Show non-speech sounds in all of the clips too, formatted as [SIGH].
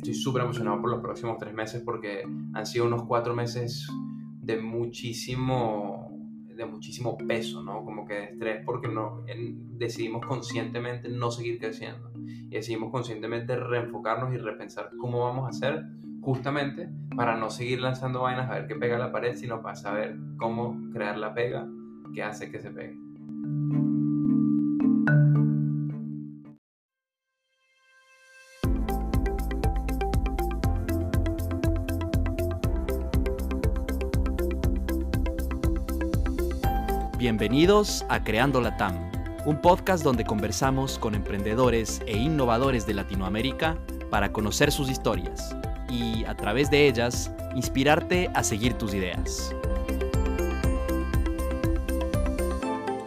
Estoy súper emocionado por los próximos tres meses porque han sido unos cuatro meses de muchísimo de muchísimo peso, ¿no? Como que de estrés porque no, decidimos conscientemente no seguir creciendo y decidimos conscientemente reenfocarnos y repensar cómo vamos a hacer justamente para no seguir lanzando vainas a ver qué pega la pared, sino para saber cómo crear la pega que hace que se pegue. Bienvenidos a Creando la TAM, un podcast donde conversamos con emprendedores e innovadores de Latinoamérica para conocer sus historias y, a través de ellas, inspirarte a seguir tus ideas.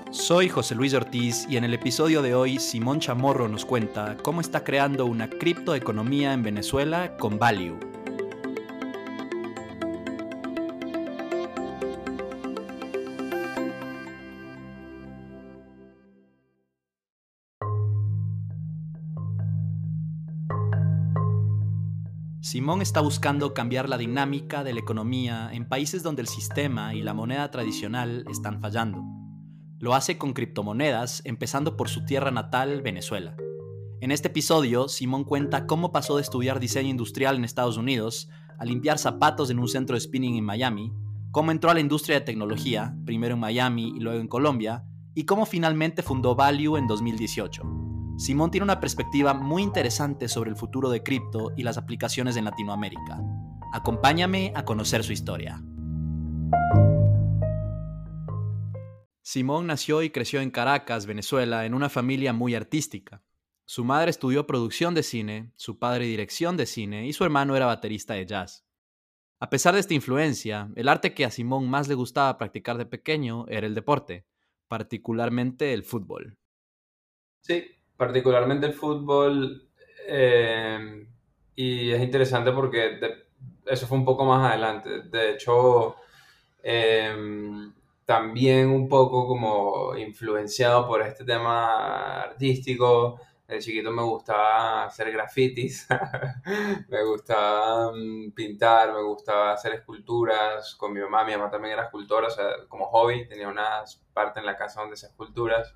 Soy José Luis Ortiz y en el episodio de hoy Simón Chamorro nos cuenta cómo está creando una criptoeconomía en Venezuela con Value Simón está buscando cambiar la dinámica de la economía en países donde el sistema y la moneda tradicional están fallando. Lo hace con criptomonedas, empezando por su tierra natal, Venezuela. En este episodio, Simón cuenta cómo pasó de estudiar diseño industrial en Estados Unidos a limpiar zapatos en un centro de spinning en Miami, cómo entró a la industria de tecnología, primero en Miami y luego en Colombia, y cómo finalmente fundó Value en 2018. Simón tiene una perspectiva muy interesante sobre el futuro de cripto y las aplicaciones en Latinoamérica. Acompáñame a conocer su historia. Simón nació y creció en Caracas, Venezuela, en una familia muy artística. Su madre estudió producción de cine, su padre dirección de cine y su hermano era baterista de jazz. A pesar de esta influencia, el arte que a Simón más le gustaba practicar de pequeño era el deporte, particularmente el fútbol. Sí, particularmente el fútbol, eh, y es interesante porque eso fue un poco más adelante. De hecho, em, también un poco como influenciado por este tema artístico. De chiquito me gustaba hacer grafitis, [LAUGHS] me gustaba mm, pintar, me gustaba hacer esculturas con mi mamá. Mi mamá también era escultora, o sea, como hobby, tenía una parte en la casa donde hacía esculturas.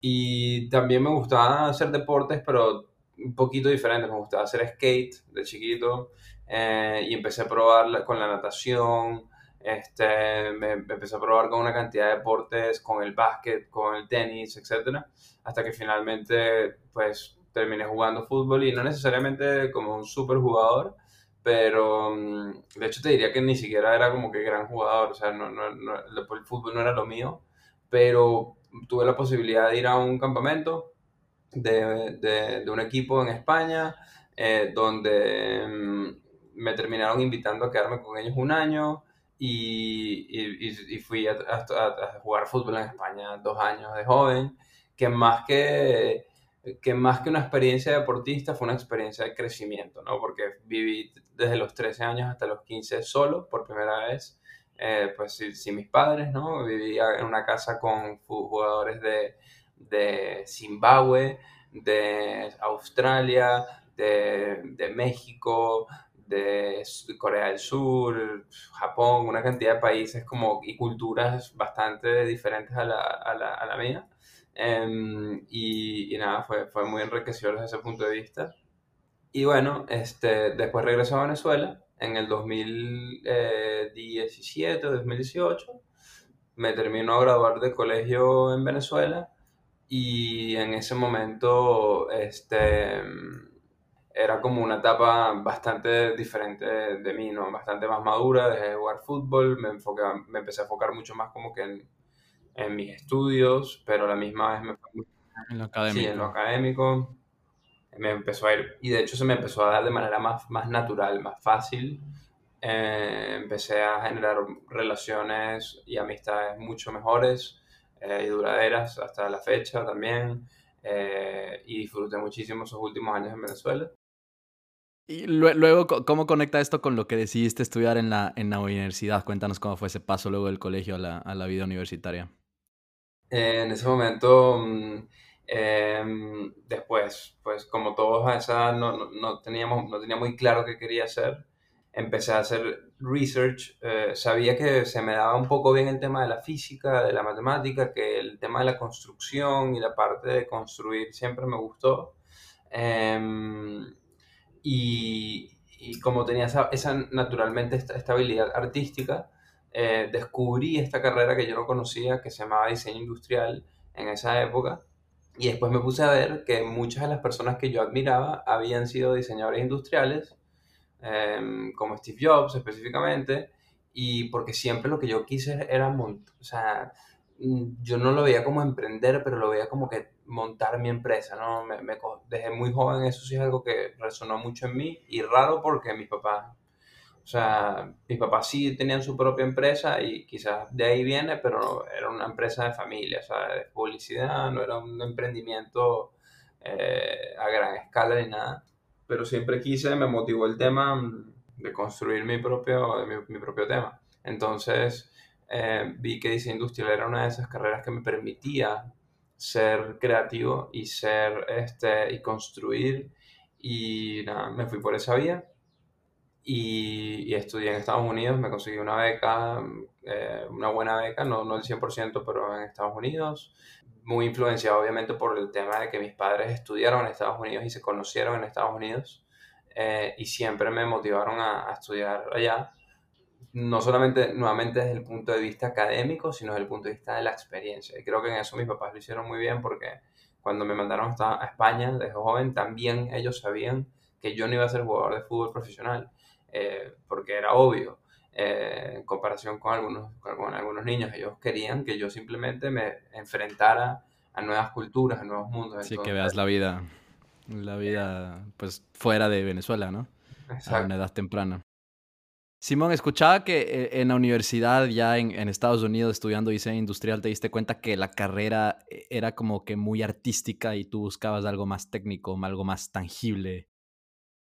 Y también me gustaba hacer deportes, pero un poquito diferentes. Me gustaba hacer skate de chiquito eh, y empecé a probar con la natación. Este, me, empecé a probar con una cantidad de deportes, con el básquet, con el tenis, etc. Hasta que finalmente, pues, terminé jugando fútbol y no necesariamente como un super jugador, pero mm, de hecho te diría que ni siquiera era como que gran jugador, o sea, no, no, el fútbol no era lo mío, pero tuve la posibilidad de ir a un campamento de, de, un equipo en España, eh, donde mm, me terminaron invitando a quedarme con ellos un año y, y, fui a, a, jugar fútbol en España dos años de joven, que más que, que más que una experiencia deportista fue una experiencia de crecimiento, ¿no? Porque viví desde los 13 años hasta los 15 solo por primera vez eh, pues sí, mis padres, ¿no? Vivía en una casa con jugadores de, de Zimbabue, de Australia, de, de, México, de Corea del Sur, Japón, una cantidad de países como, y culturas bastante diferentes a la, a la, a la mía. Em, y, y, nada, fue, fue muy enriquecedor desde ese punto de vista. Y bueno, este, después regresó a Venezuela en el 2017 o 2018. Me terminó a graduar de colegio en Venezuela y en ese momento este, era como una etapa bastante diferente de mí, ¿no? bastante más madura, dejé de jugar fútbol, me, enfoqué, me empecé a enfocar mucho más como que en, en mis estudios, pero a la misma vez me... En lo académico. Sí, en lo académico me empezó a ir, y de hecho se me empezó a dar de manera más, más natural, más fácil. Eh, empecé a generar relaciones y amistades mucho mejores eh, y duraderas hasta la fecha también. Eh, y disfruté muchísimo esos últimos años en Venezuela. Y luego, ¿cómo conecta esto con lo que decidiste estudiar en la, en la universidad? Cuéntanos cómo fue ese paso luego del colegio a la, a la vida universitaria. en ese momento mm, Em, después, pues como todos a esa edad no, no, teníamos, no tenía muy claro qué quería hacer, empecé a hacer research. Eh, sabía que se me daba un poco bien el tema de la física, de la matemática, que el tema de la construcción y la parte de construir siempre me gustó. Em, y, y, como tenía esa, esa naturalmente esta estabilidad artística, eh, descubrí esta carrera que yo no conocía, que se llamaba diseño industrial en esa época. Y después me puse a ver que muchas de las personas que yo admiraba habían sido diseñadores industriales, em, como Steve Jobs específicamente, y porque siempre lo que yo quise era montar, o sea, mm, yo no lo veía como emprender, pero lo veía como que montar mi empresa, ¿no? Me, me, desde muy joven eso sí es algo que resonó mucho en mí y raro porque mis papás o sea, mis papás sí tenían su propia empresa y quizás de ahí viene, pero no, era una empresa de familia, o sea, de publicidad, no era un emprendimiento eh, a gran escala ni nada. Pero siempre quise, me motivó el tema de construir mi propio, mi, propio tema. Entonces eh, vi que diseño industrial era una de esas carreras que me permitía ser creativo y ser este y construir y nada, me fui por esa vía y, estudié en Estados Unidos, me conseguí una beca, eh, una buena beca, no, no el 100%, pero en Estados Unidos, muy influenciado obviamente por el tema de que mis padres estudiaron en Estados Unidos y se conocieron en Estados Unidos eh, y siempre me motivaron a, a, estudiar allá, no solamente nuevamente desde el punto de vista académico, sino desde el punto de vista de la experiencia. Y creo que en eso mis papás lo hicieron muy bien porque cuando me mandaron a España desde joven, también ellos sabían que yo no iba a ser jugador de fútbol profesional eh, porque era obvio. Eh, en comparación con algunos, con algunos niños, ellos querían que yo simplemente me enfrentara a nuevas culturas, a nuevos mundos. Sí, que veas la vida, la vida pues fuera de Venezuela, ¿no? A una edad temprana. Simón, escuchaba que eh, en la universidad, ya en, en, Estados Unidos, estudiando diseño industrial, te diste cuenta que la carrera era como que muy artística y tú buscabas algo más técnico, algo más tangible.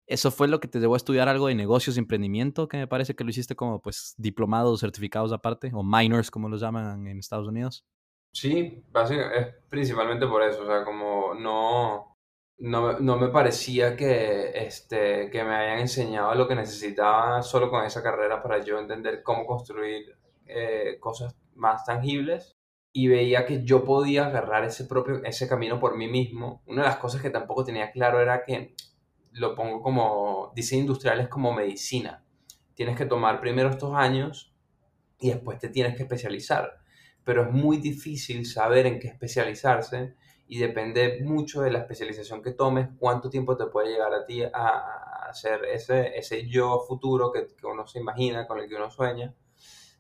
¿Eso fue lo que te llevó a estudiar algo de negocios emprendimiento? Que me parece que lo hiciste como pues diplomados, certificados aparte, o minors como los llaman en Estados Unidos. Sí, es principalmente por eso, o sea, como no, no, no, me parecía que, este, que me hayan enseñado lo que necesitaba solo con esa carrera para yo entender cómo construir eh, cosas más tangibles y veía que yo podía agarrar ese propio, ese camino por mí mismo. Una de las cosas que tampoco tenía claro era que lo pongo como diseño industrial es como medicina. Tienes que tomar primero estos años y después te tienes que especializar. Pero es muy difícil saber en qué especializarse y depende mucho de la especialización que tomes, cuánto tiempo te puede llegar a ti a, hacer ese, ese yo futuro que, que, uno se imagina, con el que uno sueña.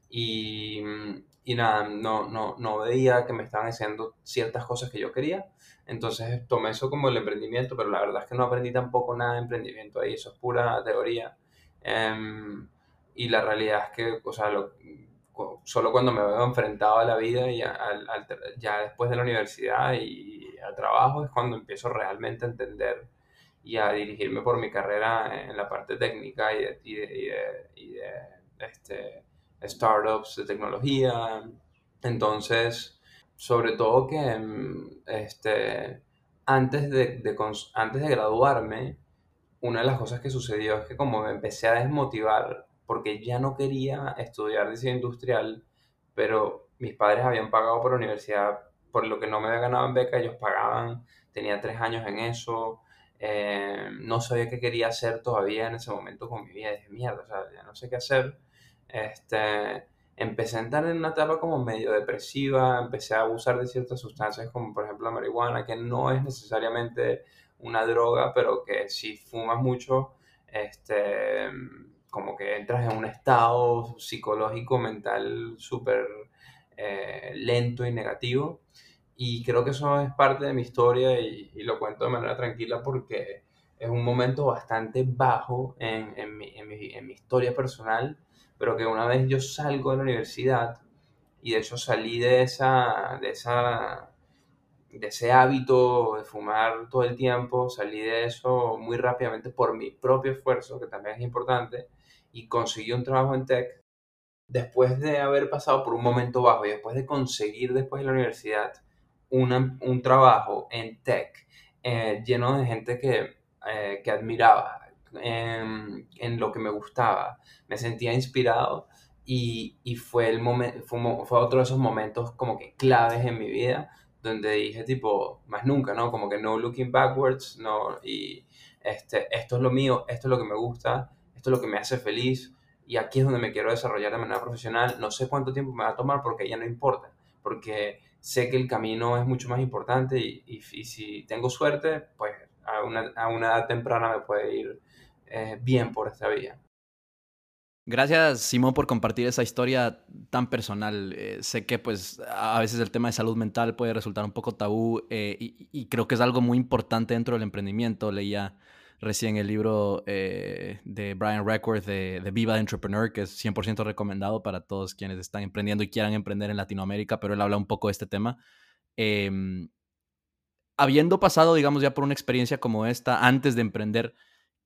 Y, y nada, no, no, no veía que me estaban enseñando ciertas cosas que yo quería entonces tomé eso como el emprendimiento, pero la verdad es que no aprendí tampoco nada de emprendimiento ahí, eso es pura teoría. Em, y la realidad es que, o solo cuando me veo enfrentado a la vida y ya después de la universidad y al trabajo es cuando empiezo realmente a entender y a dirigirme por mi carrera en la parte técnica y de, y de, y de este, startups de tecnología. Entonces, sobre todo que mm, este, antes, de, antes de graduarme, una de las cosas que sucedió es que como me empecé a desmotivar porque ya no quería estudiar diseño industrial, pero mis padres habían pagado por la universidad por lo que no me había ganado beca, ellos pagaban, tenía tres años en eso, eh, no sabía qué quería hacer todavía en ese momento con mi vida, dije, mierda, o sea, ya no sé qué hacer, este, empecé a entrar en una etapa como medio depresiva, empecé a abusar de ciertas sustancias como por ejemplo la marihuana, que no es necesariamente una droga, pero que si fumas mucho, este, como que entras en un estado psicológico, mental súper eh, lento y negativo. Y creo que eso es parte de mi historia y, lo cuento de manera tranquila porque es un momento bastante bajo en, en, mi, en, mi, en mi historia personal pero que una vez yo salgo de la universidad y de hecho salí de esa, de esa, de ese hábito de fumar todo el tiempo, salí de eso muy rápidamente por mi propio esfuerzo, que también es importante, y conseguí un trabajo en tech. Después de haber pasado por un momento bajo y después de conseguir después de la universidad un trabajo en tech eh, lleno de gente que, eh, que admiraba, en, en, lo que me gustaba, me sentía inspirado y, y fue, el fue, fue, otro de esos momentos como que claves en mi vida donde dije tipo, más nunca, ¿no? Como que no looking backwards, no, y este, esto es lo mío, esto es lo que me gusta, esto es lo que me hace feliz y aquí es donde me quiero desarrollar de manera profesional, no sé cuánto tiempo me va a tomar porque ya no importa, porque sé que el camino es mucho más importante y, y, si tengo suerte, pues a una, a una, edad temprana me puede ir eh, bien por esta vía. Gracias, Simón, por compartir esa historia tan personal. Eh, sé que pues a veces el tema de salud mental puede resultar un poco tabú eh, y, creo que es algo muy importante dentro del emprendimiento. Leía recién el libro de Brian Reckworth de, Viva Entrepreneur, que es 100% recomendado para todos quienes están emprendiendo y quieran emprender en Latinoamérica, pero él habla un poco de este tema. Eh, habiendo pasado, digamos, ya por una experiencia como esta, antes de emprender,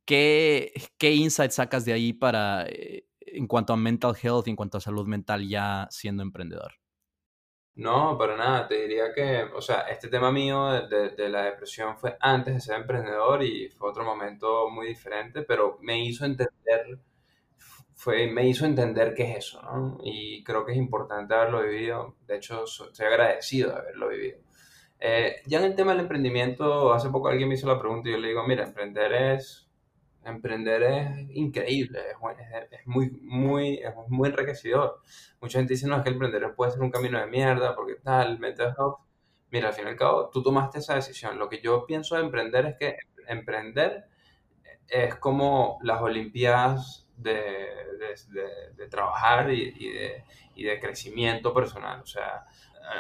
¿qué, qué insights sacas de ahí para, eh, en cuanto a mental health, en cuanto a salud mental, ya siendo emprendedor? No, para nada. Te diría que, o sea, este tema mío de, de, la depresión fue antes de ser emprendedor y fue otro momento muy diferente, pero me hizo entender, fue, me hizo entender qué es eso, ¿no? Y creo que es importante haberlo vivido. De hecho, estoy agradecido de haberlo vivido. Eh, ya en el tema del emprendimiento, hace poco alguien me hizo la pregunta y yo le digo, mira, emprender es emprender es increíble, es, es, muy, muy, es muy enriquecedor. Mucha gente dice, no, es que emprender puede ser un camino de mierda, porque tal, mental health. Mira, al fin y al cabo, tú tomaste esa decisión. Lo que yo pienso de emprender es que emprender es como las Olimpiadas de, de, de, trabajar y, y, de, y de crecimiento personal. O sea,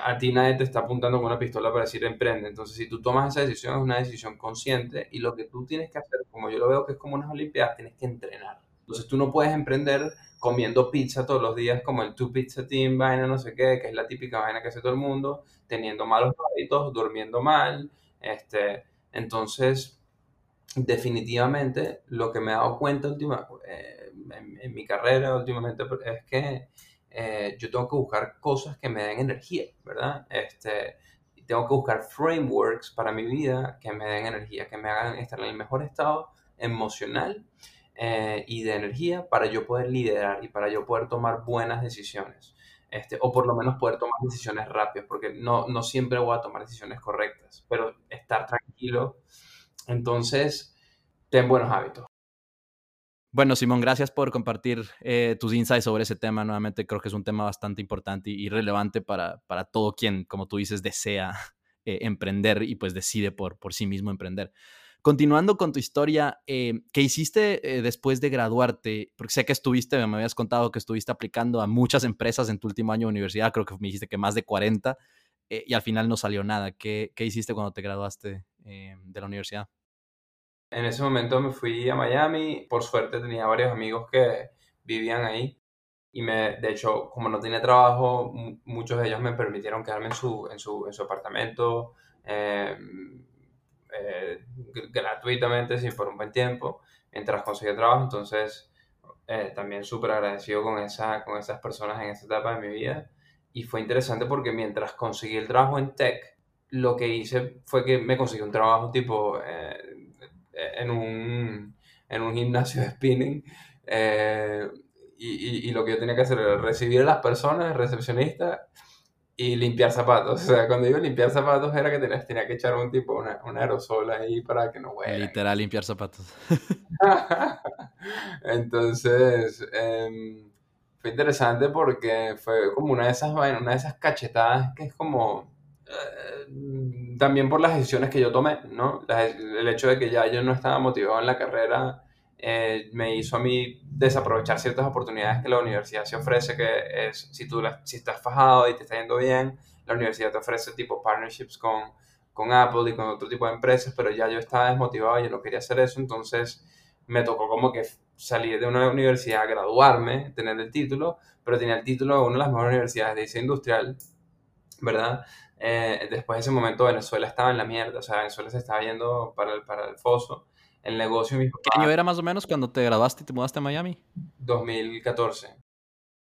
a, ti nadie te está apuntando con una pistola para decir emprende. Entonces, si tú tomas esa decisión, es una decisión consciente y lo que tú tienes que hacer, como yo lo veo que es como unas Olimpiadas, tienes que entrenar. Entonces, tú no puedes emprender comiendo pizza todos los días como el Two Pizza Team, vaina no sé qué, que es la típica vaina que hace todo el mundo, teniendo malos hábitos, durmiendo mal. Este, entonces, definitivamente, lo que me he dado cuenta última, eh, en, mi carrera últimamente es que eh, yo tengo que buscar cosas que me den energía, ¿verdad? Este, tengo que buscar frameworks para mi vida que me den energía, que me hagan estar en el mejor estado emocional eh, y de energía para yo poder liderar y para yo poder tomar buenas decisiones. Este, o por lo menos poder tomar decisiones rápidas, porque no, no siempre voy a tomar decisiones correctas, pero estar tranquilo. Entonces, ten buenos hábitos. Bueno, Simón, gracias por compartir eh, tus insights sobre ese tema. Nuevamente creo que es un tema bastante importante y relevante para, para todo quien, como tú dices, desea eh, emprender y pues decide por, por sí mismo emprender. Continuando con tu historia, eh, ¿qué hiciste después de graduarte? Porque sé que estuviste, me habías contado que estuviste aplicando a muchas empresas en tu último año de universidad, creo que me dijiste que más de 40, eh, y al final no salió nada. ¿Qué, qué hiciste cuando te graduaste de la universidad? En ese momento me fui a Miami, por suerte tenía varios amigos que vivían ahí y me, de hecho, como no tenía trabajo, muchos de ellos me permitieron quedarme en su, en su, en su apartamento eh, eh, gratuitamente, sí, por un buen tiempo, mientras conseguía trabajo, entonces eh, también súper agradecido con, esa, con esas personas en esa etapa de mi vida. Y fue interesante porque mientras conseguí el trabajo en tech, lo que hice fue que me conseguí un trabajo tipo en un, en un gimnasio de spinning. Eh, y, y, lo que yo tenía que hacer era recibir a las personas, recepcionista, y limpiar zapatos. [LAUGHS] O sea, cuando digo limpiar zapatos era que tenías, tenía que echar un tipo, una, una aerosol ahí para que no huela. Literal, limpiar zapatos. [LAUGHS] Entonces, eh, fue interesante porque fue como una de esas una de esas cachetadas que es como eh, también por las decisiones que yo tomé, ¿no? el hecho de que ya yo no estaba motivado en la carrera eh, me hizo a mí desaprovechar ciertas oportunidades que la universidad se ofrece, que es, si tú si estás fajado y te está yendo bien, la universidad te ofrece tipo partnerships con, con Apple y con otro tipo de empresas, pero ya yo estaba desmotivado y yo no quería hacer eso, entonces me tocó como que salir de una universidad, graduarme, tener el título, pero tenía el título de una de las mejores universidades de diseño industrial, ¿verdad? Eh, después de ese momento Venezuela estaba en la mierda, o sea, Venezuela se estaba yendo para el, para el foso. El negocio de ¿Qué año era más o menos cuando te graduaste y te mudaste a Miami? 2014.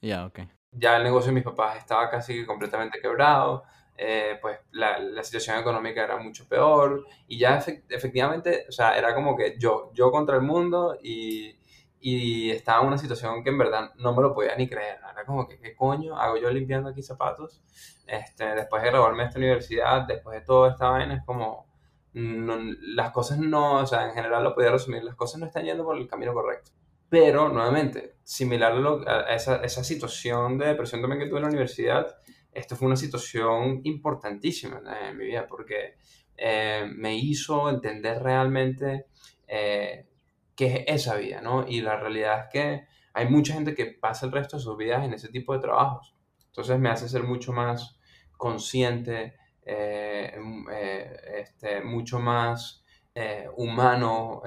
Ya, ok. Ya el negocio de mis papás estaba casi completamente quebrado. eh, pues la, la, situación económica era mucho peor y ya efectivamente, o sea, era como que yo, yo contra el mundo y, y estaba en una situación que en verdad no me lo podía ni creer, era como que, ¿qué coño hago yo limpiando aquí zapatos? Este, después de graduarme de esta universidad, después de toda esta vaina, es como, las cosas no, o sea, en general lo podía resumir, las cosas no están yendo por el camino correcto. Pero, nuevamente, similar a, esa, esa, situación de depresión también que tuve en la universidad, esto fue una situación importantísima en mi vida porque eh, me hizo entender realmente eh, qué es esa vida, ¿no? Y la realidad es que hay mucha gente que pasa el resto de sus vidas en ese tipo de trabajos. Entonces me hace ser mucho más consciente, eh, este, mucho más humano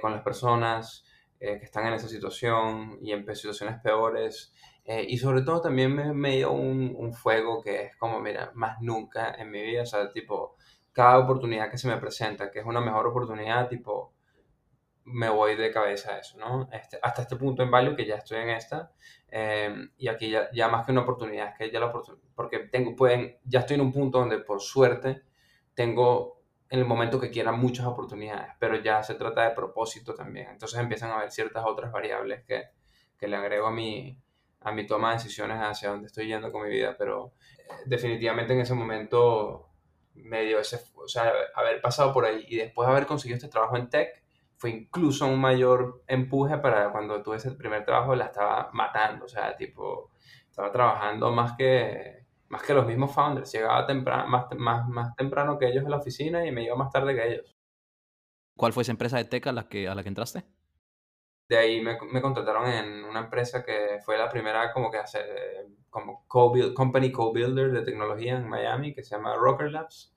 con las personas que están en esa situación y en situaciones peores. Eh, y sobre todo también me, me dio un, un, fuego que es como, mira, más nunca en mi vida, o sea, tipo, cada oportunidad que se me presenta, que es una mejor oportunidad, tipo, me voy de cabeza a eso, ¿no? Este, hasta este punto en Value, que ya estoy en esta, em, y aquí ya, ya, más que una oportunidad, es que ya la oportunidad, porque tengo, pueden, ya estoy en un punto donde por suerte tengo en el momento que quiera muchas oportunidades, pero ya se trata de propósito también, entonces empiezan a haber ciertas otras variables que, que le agrego a mi, a mi toma de decisiones hacia dónde estoy yendo con mi vida, pero eh, definitivamente en ese momento medio ese, o sea, haber pasado por ahí y después haber conseguido este trabajo en tech fue incluso un mayor empuje para cuando tuve ese primer trabajo la estaba matando, o sea, tipo, estaba trabajando más que, más que los mismos founders, llegaba temprano, más, más, más temprano que ellos en la oficina y me iba más tarde que ellos. ¿Cuál fue esa empresa de tech a la que, a la que entraste? de ahí me, me, contrataron en una empresa que fue la primera como que hace como co company co-builder de tecnología en Miami que se llama Rocker Labs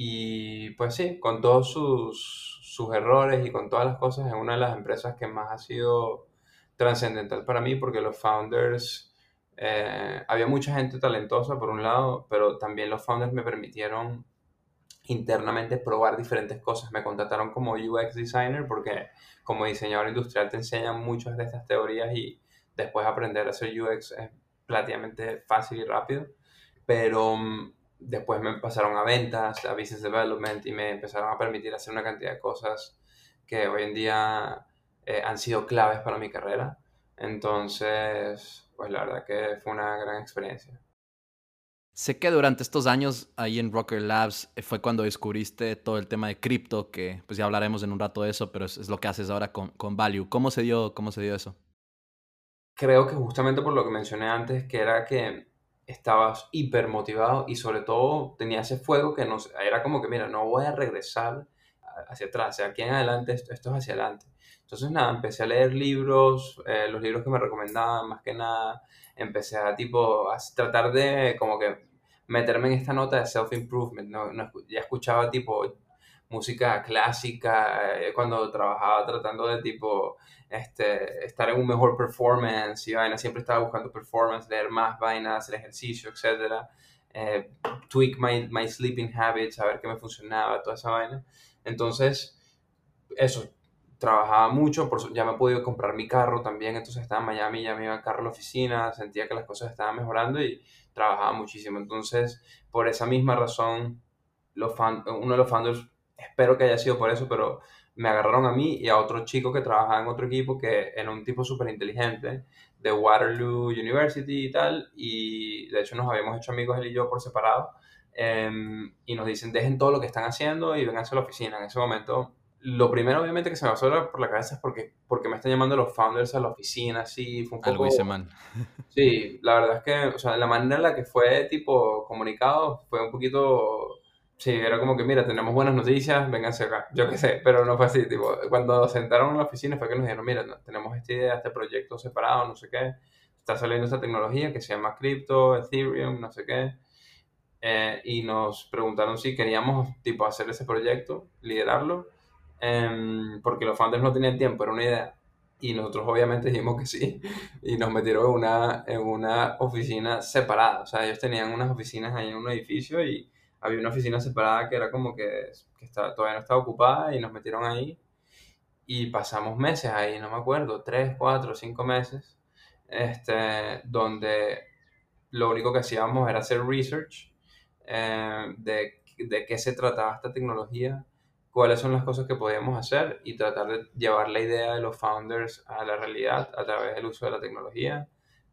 y pues sí, con todos sus, sus errores y con todas las cosas es una de las empresas que más ha sido trascendental para mí porque los founders eh, había mucha gente talentosa por un lado pero también los founders me permitieron internamente probar diferentes cosas. Me contrataron como UX designer porque como diseñador industrial te enseñan muchas de estas teorías y después aprender a hacer UX es relativamente fácil y rápido. Pero mm, después me pasaron a ventas, a business development y me empezaron a permitir hacer una cantidad de cosas que hoy en día eh, han sido claves para mi carrera. Entonces, pues la verdad que fue una gran experiencia. Sé que durante estos años ahí en Rocker Labs eh, fue cuando descubriste todo el tema de cripto, que pues ya hablaremos en un rato de eso, pero es, lo que haces ahora con, con, Value. ¿Cómo se, dio, ¿Cómo se dio eso? Creo que justamente por lo que mencioné antes, que era que estabas hiper motivado y sobre todo tenía ese fuego que nos, era como que, mira, no voy a regresar hacia atrás, sea, aquí en adelante esto, esto es hacia adelante. Entonces, nada, empecé a leer libros, eh, los libros que me recomendaban, más que nada, empecé a tipo, a tratar de como que meterme en esta nota de self-improvement. ¿no? ya escuchaba tipo música clásica eh, cuando trabajaba tratando de tipo este, estar en un mejor performance y vaina. Siempre estaba buscando performance, leer más vainas, hacer ejercicio, etc. Eh, tweak my, my sleeping habits, a ver qué me funcionaba, toda esa vaina. Entonces, eso, trabajaba mucho, por, ya me he podido comprar mi carro también, entonces estaba en Miami, ya me iba en carro a la oficina, sentía que las cosas estaban mejorando y trabajaba muchísimo. Entonces, por esa misma razón, los uno de los founders, espero que haya sido por eso, pero me agarraron a mí y a otro chico que trabajaba en otro equipo que era un tipo súper inteligente de Waterloo University y tal, y de hecho nos habíamos hecho amigos él y yo por separado, em, y nos dicen, dejen todo lo que están haciendo y vengan a la oficina. En ese momento lo primero, obviamente, que se me pasó por la cabeza es porque, porque me están llamando los founders a la oficina, así, fue un poco... Algo. Sí, la verdad es que, o sea, la manera en la que fue, tipo, comunicado fue un poquito... Sí, era como que, mira, tenemos buenas noticias, vénganse acá. Yo qué sé, pero no fue así, tipo, cuando sentaron en la oficina fue que nos dijeron, mira, tenemos esta idea, este proyecto separado, no sé qué, está saliendo esta tecnología que se llama Crypto, Ethereum, no sé qué, eh, y nos preguntaron si queríamos, tipo, hacer ese proyecto, liderarlo, Em, porque los founders no tenían tiempo, era una idea. Y nosotros obviamente dijimos que sí, y nos metieron en una, en una oficina separada. O sea, ellos tenían unas oficinas ahí en un edificio y había una oficina separada que era como que, que estaba, todavía no estaba ocupada y nos metieron ahí. Y pasamos meses ahí, no me acuerdo, tres, cuatro, cinco meses, este, donde lo único que hacíamos era hacer research eh, de, de qué se trataba esta tecnología, cuáles son las cosas que podíamos hacer y tratar de llevar la idea de los founders a la realidad a través del uso de la tecnología,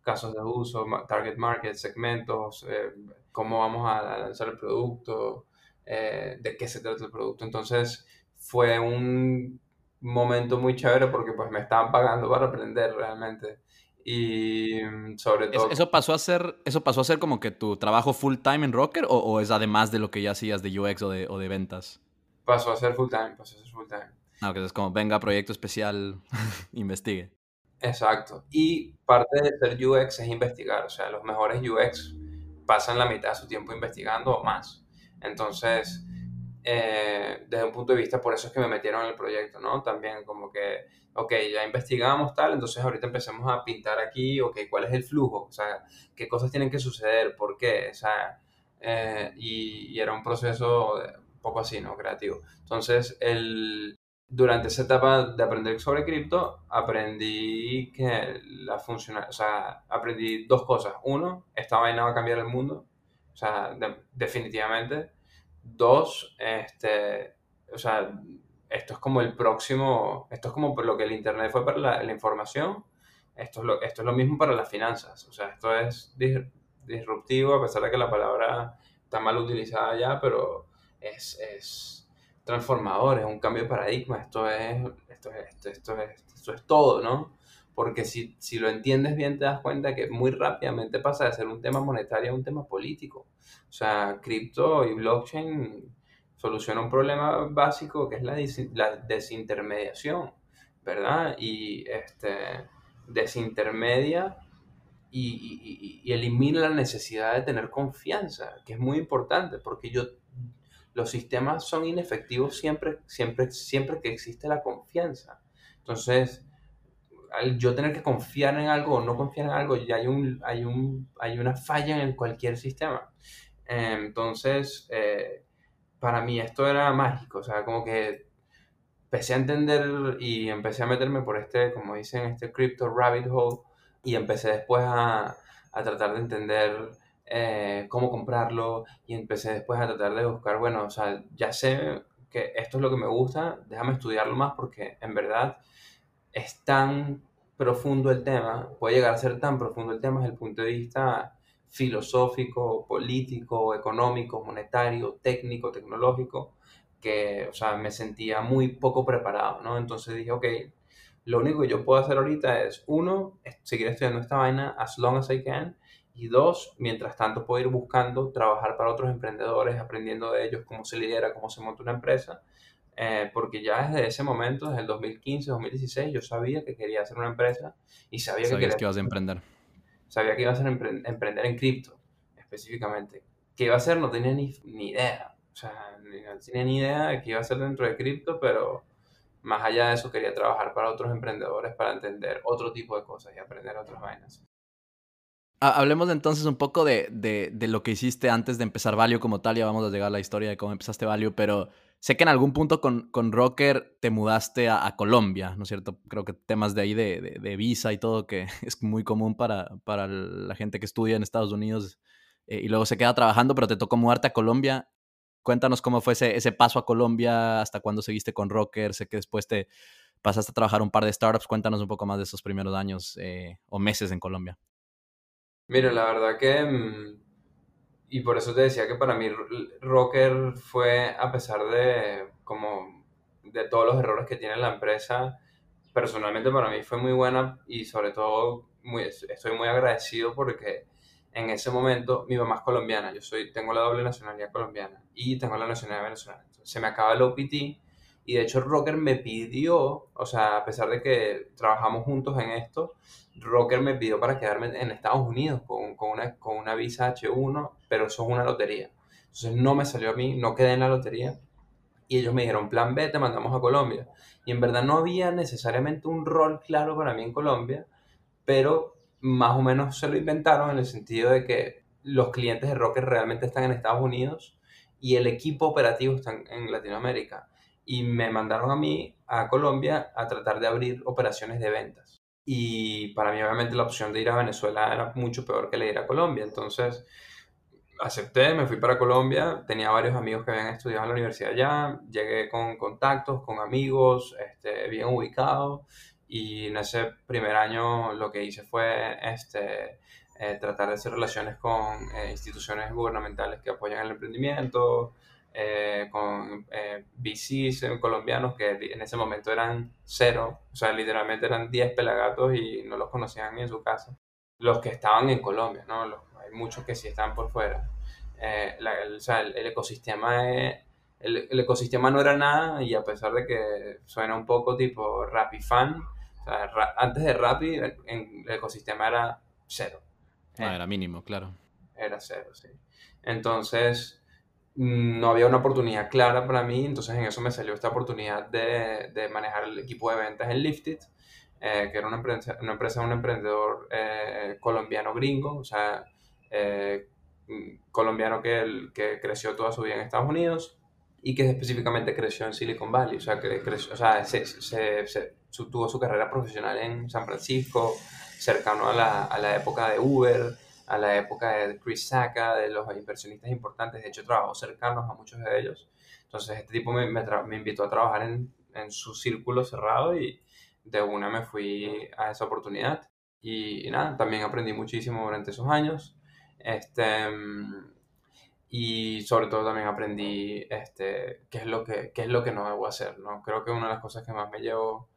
casos de uso, target market, segmentos, eh, cómo vamos a lanzar el producto, eh, de qué se trata el producto. Entonces fue un momento muy chévere porque pues me estaban pagando para aprender realmente. Y mm, sobre todo... ¿Eso pasó a ser, eso pasó a ser como que tu trabajo full time en Rocker o, o es además de lo que ya hacías de UX o de, o de ventas? Pasó a ser full time, pasó a ser full time. Ah, que es como, venga, proyecto especial, [LAUGHS] investigue. Exacto. Y parte de ser UX es investigar. O sea, los mejores UX pasan la mitad de su tiempo investigando o más. Entonces, eh, desde un punto de vista, por eso es que me metieron en el proyecto, ¿no? También como que, ok, ya investigamos tal, entonces ahorita empecemos a pintar aquí, ok, ¿cuál es el flujo? O sea, ¿qué cosas tienen que suceder? ¿Por qué? O sea, eh, y, y, era un proceso un poco así, ¿no? Creativo. Entonces, el, durante esa etapa de aprender sobre cripto, aprendí que la funciona, o sea, aprendí dos cosas. Uno, esta vaina va a cambiar el mundo, o sea, definitivamente. Dos, este, o sea, esto es como el próximo, esto es como lo que el Internet fue para la, información, esto es, lo, esto es lo mismo para las finanzas, o sea, esto es disruptivo, a pesar de que la palabra está mal utilizada ya, pero es, es transformador, es un cambio de paradigma, esto es, esto es, esto es, esto es todo, ¿no? Porque si, si, lo entiendes bien te das cuenta que muy rápidamente pasa de ser un tema monetario a un tema político. O sea, cripto y blockchain soluciona un problema básico que es la, desintermediación, ¿verdad? Y este, desintermedia y, elimina la necesidad de tener confianza, que es muy importante, porque yo los sistemas son inefectivos siempre, siempre, siempre que existe la confianza. Entonces, al yo tener que confiar en algo o no confiar en algo, ya hay, un, hay, un, hay una falla en cualquier sistema. Entonces, eh, para mí esto era mágico, o sea, como que empecé a entender y empecé a meterme por este, como dicen, este crypto rabbit hole y empecé después a, a tratar de entender eh, cómo comprarlo y empecé después a tratar de buscar, bueno, o sea, ya sé que esto es lo que me gusta, déjame estudiarlo más porque en verdad es tan profundo el tema, puede llegar a ser tan profundo el tema desde el punto de vista filosófico, político, económico, monetario, técnico, tecnológico, que, o sea, me sentía muy poco preparado, ¿no? Entonces dije, ok, lo único que yo puedo hacer ahorita es, uno, seguir estudiando esta vaina as long as I can, y dos, mientras tanto puedo ir buscando trabajar para otros emprendedores, aprendiendo de ellos cómo se lidera, cómo se monta una empresa, eh, porque ya desde ese momento, desde el 2015, 2016, yo sabía que quería hacer una empresa y sabía que quería... que ibas a emprender. Sabía que iba a emprender en cripto, específicamente. ¿Qué iba a hacer? No tenía ni, ni idea. O sea, no tenía ni idea de qué iba a hacer dentro de cripto, pero más allá de eso quería trabajar para otros emprendedores para entender otro tipo de cosas y aprender otras vainas. Hablemos entonces un poco de, de, lo que hiciste antes de empezar Value como tal. Ya vamos a llegar a la historia de cómo empezaste Value, pero sé que en algún punto con, con Rocker te mudaste a, Colombia, ¿no es cierto? Creo que temas de ahí de, de, visa y todo, que [LAUGHS] es muy común para, para la gente que estudia en Estados Unidos eh, y luego se queda trabajando, pero te tocó mudarte a Colombia. Cuéntanos cómo fue ese, ese paso a Colombia, hasta cuándo seguiste con Rocker. Sé que después te pasaste a trabajar un par de startups. Cuéntanos un poco más de esos primeros años eh, o meses en Colombia. Mira, la verdad que, mm, y por eso te decía que para mí Rocker fue, a pesar de, como, de todos los errores que tiene la empresa, personalmente para mí fue muy buena y sobre todo estoy muy agradecido porque en ese momento mi mamá es colombiana, yo soy, tengo la doble nacionalidad colombiana y tengo la nacionalidad venezolana. se me acaba el OPT y de hecho Rocker me pidió, o sea, a pesar de que trabajamos juntos en esto, Rocker me pidió para quedarme en Estados Unidos con, con, una, con una visa H1, pero eso es una lotería. Entonces no me salió a mí, no quedé en la lotería. Y ellos me dijeron, plan B, te mandamos a Colombia. Y en verdad no había necesariamente un rol claro para mí en Colombia, pero más o menos se lo inventaron en el sentido de que los clientes de Rocker realmente están en Estados Unidos y el equipo operativo está en Latinoamérica y me mandaron a mí a Colombia a tratar de abrir operaciones de ventas. Y para mí obviamente la opción de ir a Venezuela era mucho peor que la de ir a Colombia. Entonces acepté, me fui para Colombia, tenía varios amigos que habían estudiado en la universidad allá, llegué con contactos, con amigos, este, bien ubicado y en ese primer año lo que hice fue este, eh, tratar de hacer relaciones con eh, instituciones gubernamentales que apoyan el emprendimiento, eh, con VCs colombianos que en ese momento eran cero, o sea, literalmente eran 10 pelagatos y no los conocían ni en su casa. Los que estaban en Colombia, ¿no? hay muchos que sí están por fuera. el, o sea, el, ecosistema el, el, ecosistema no era nada y a pesar de que suena un poco tipo Rappi fan, o sea, antes de Rappi el ecosistema era cero. Ah, era mínimo, claro. Era cero, sí. Entonces, no había una oportunidad clara para mí, entonces en eso me salió esta oportunidad de, de manejar el equipo de ventas en Lifted, eh, que era una empresa, una empresa un emprendedor eh, colombiano gringo, o sea, eh, colombiano que, que creció toda su vida en Estados Unidos y que específicamente creció en Silicon Valley, o sea, que creció, o sea, se, se, se, tuvo su carrera profesional en San Francisco, cercano a la, a la época de Uber, a la época de Chris Sacca, de los inversionistas importantes. De hecho, trabajó cercanos a muchos de ellos. Entonces, este tipo me, me, invitó a trabajar en, en, su círculo cerrado y de una me fui a esa oportunidad. Y, nada, también aprendí muchísimo durante esos años. Este, y sobre todo también aprendí este, qué, es lo que, qué es lo que no debo hacer. ¿no? Creo que una de las cosas que más me llevó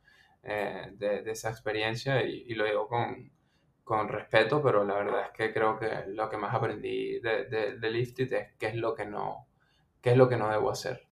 eh, de, esa experiencia y, lo digo con, con, respeto, pero la verdad es que creo que lo que más aprendí de, de, de Lifted es qué es lo que no, qué es lo que no debo hacer.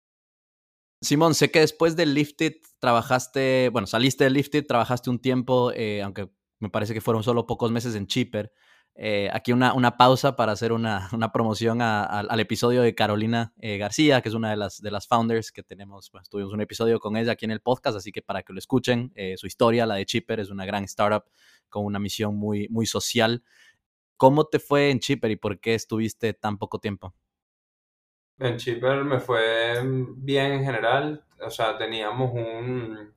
Simón, sé que después de Lifted trabajaste, bueno, saliste de Lifted, trabajaste un tiempo, eh, aunque me parece que fueron solo pocos meses en Chipper. Eh, aquí una, una, pausa para hacer una, [LAUGHS] una promoción al episodio de Carolina eh, García, que es una de las, de las founders que tenemos, pues, tuvimos un episodio con ella aquí en el podcast, así que para que lo escuchen, eh, su historia, la de Chipper, es una gran startup con una misión muy, muy social. ¿Cómo te fue en Chipper y por qué estuviste tan poco tiempo? En Chipper me fue bien en general, o sea, teníamos un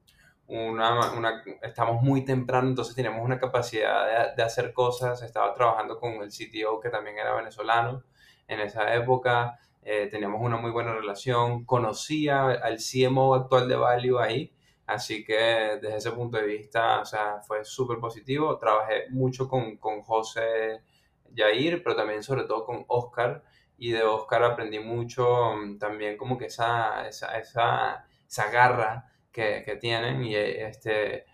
una, una, estamos muy temprano, entonces teníamos una capacidad de, de, hacer cosas. Estaba trabajando con el CTO que también era venezolano en esa época. Eh, teníamos una muy buena relación. Conocía al CMO actual de Value ahí. Así que desde ese punto de vista, o sea, fue súper positivo. Trabajé mucho con, con José Yair, pero también sobre todo con Oscar. Y de Oscar aprendí mucho mm, también como que esa, esa, esa, esa garra que, tienen y este,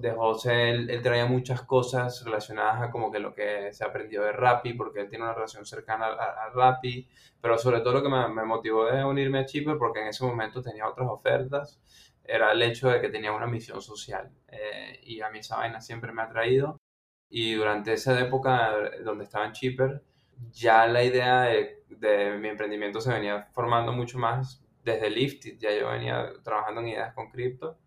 de José él, traía muchas cosas relacionadas a como que lo que se aprendió de Rappi, porque él tiene una relación cercana a, a Rappi, pero sobre todo lo que me, motivó de unirme a Chipper, porque en ese momento tenía otras ofertas, era el hecho de que tenía una misión social eh, y a mí esa vaina siempre me ha traído y durante esa época donde estaba en Chipper ya la idea de, de mi emprendimiento se venía formando mucho más desde Lifted, ya yo venía trabajando en ideas con cripto.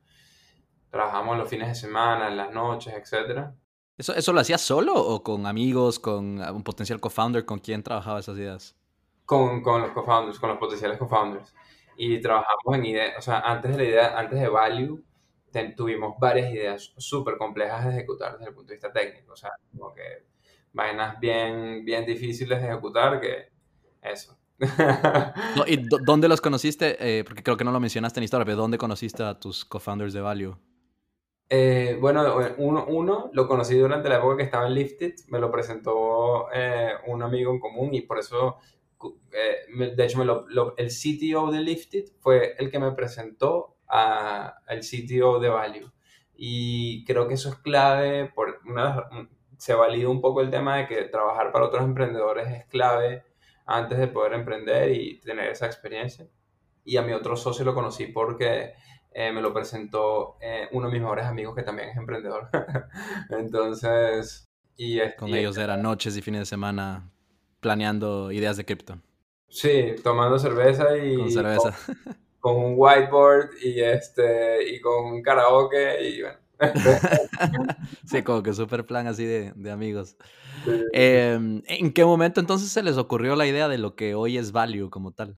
Trabajamos los fines de semana, en las noches, etc. ¿Eso, ¿Eso lo hacías solo o con amigos, con un potencial co-founder? ¿Con quién trabajaba esas ideas? Con, con los co-founders, con los potenciales co-founders. Y trabajamos en ideas, o sea, antes de la idea, antes de Value, tuvimos varias ideas súper complejas de ejecutar desde el punto de vista técnico. O sea, como que vainas bien, bien difíciles de ejecutar que eso. ¿Y [LAUGHS] dónde los conociste? Eh, porque creo que no lo mencionaste en historia, pero ¿dónde conociste a tus co-founders de Value? Eh, bueno, uno, uno, lo conocí durante la época que estaba en Lifted, me lo presentó eh, un amigo en común y por eso, de hecho, me lo, el CTO de Lifted fue el que me presentó al CTO de Value. Y creo que eso es clave, por una, se valida un poco el tema de que trabajar para otros emprendedores es clave antes de poder emprender y tener esa experiencia. Y a mi otro socio lo conocí porque eh, me lo presentó eh, uno de mis mejores amigos que también es emprendedor. [LAUGHS] Entonces, y con ellos eran noches y fines de semana planeando ideas de cripto. Sí, tomando cerveza y con cerveza. Con, un whiteboard y este y con karaoke y bueno. [LAUGHS] sí, como que súper plan así de, de amigos. Em, ¿En qué momento entonces se les ocurrió la idea de lo que hoy es Value como tal?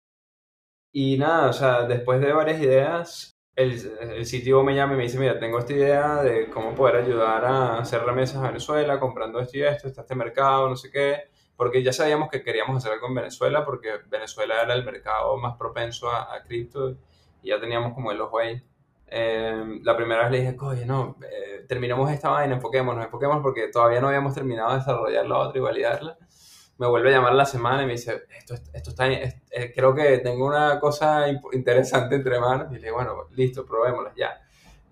Y nada, o sea, después de varias ideas, el, el sitio me llama y me dice, mira, tengo esta idea de cómo poder ayudar a hacer remesas a Venezuela comprando esto y esto, está este mercado, no sé qué, porque ya sabíamos que queríamos hacer algo en Venezuela, porque Venezuela era el mercado más propenso a, cripto y ya teníamos como el ojo ahí. Em, la primera vez le dije, oye, no, eh, terminamos esta vaina, enfoquémonos, enfoquémonos porque todavía no habíamos terminado de desarrollar la otra y validarla. Me vuelve a llamar la semana y me dice, esto, esto está, eh, creo que tengo una cosa interesante entre manos. Y le dije, bueno, listo, probémosla ya.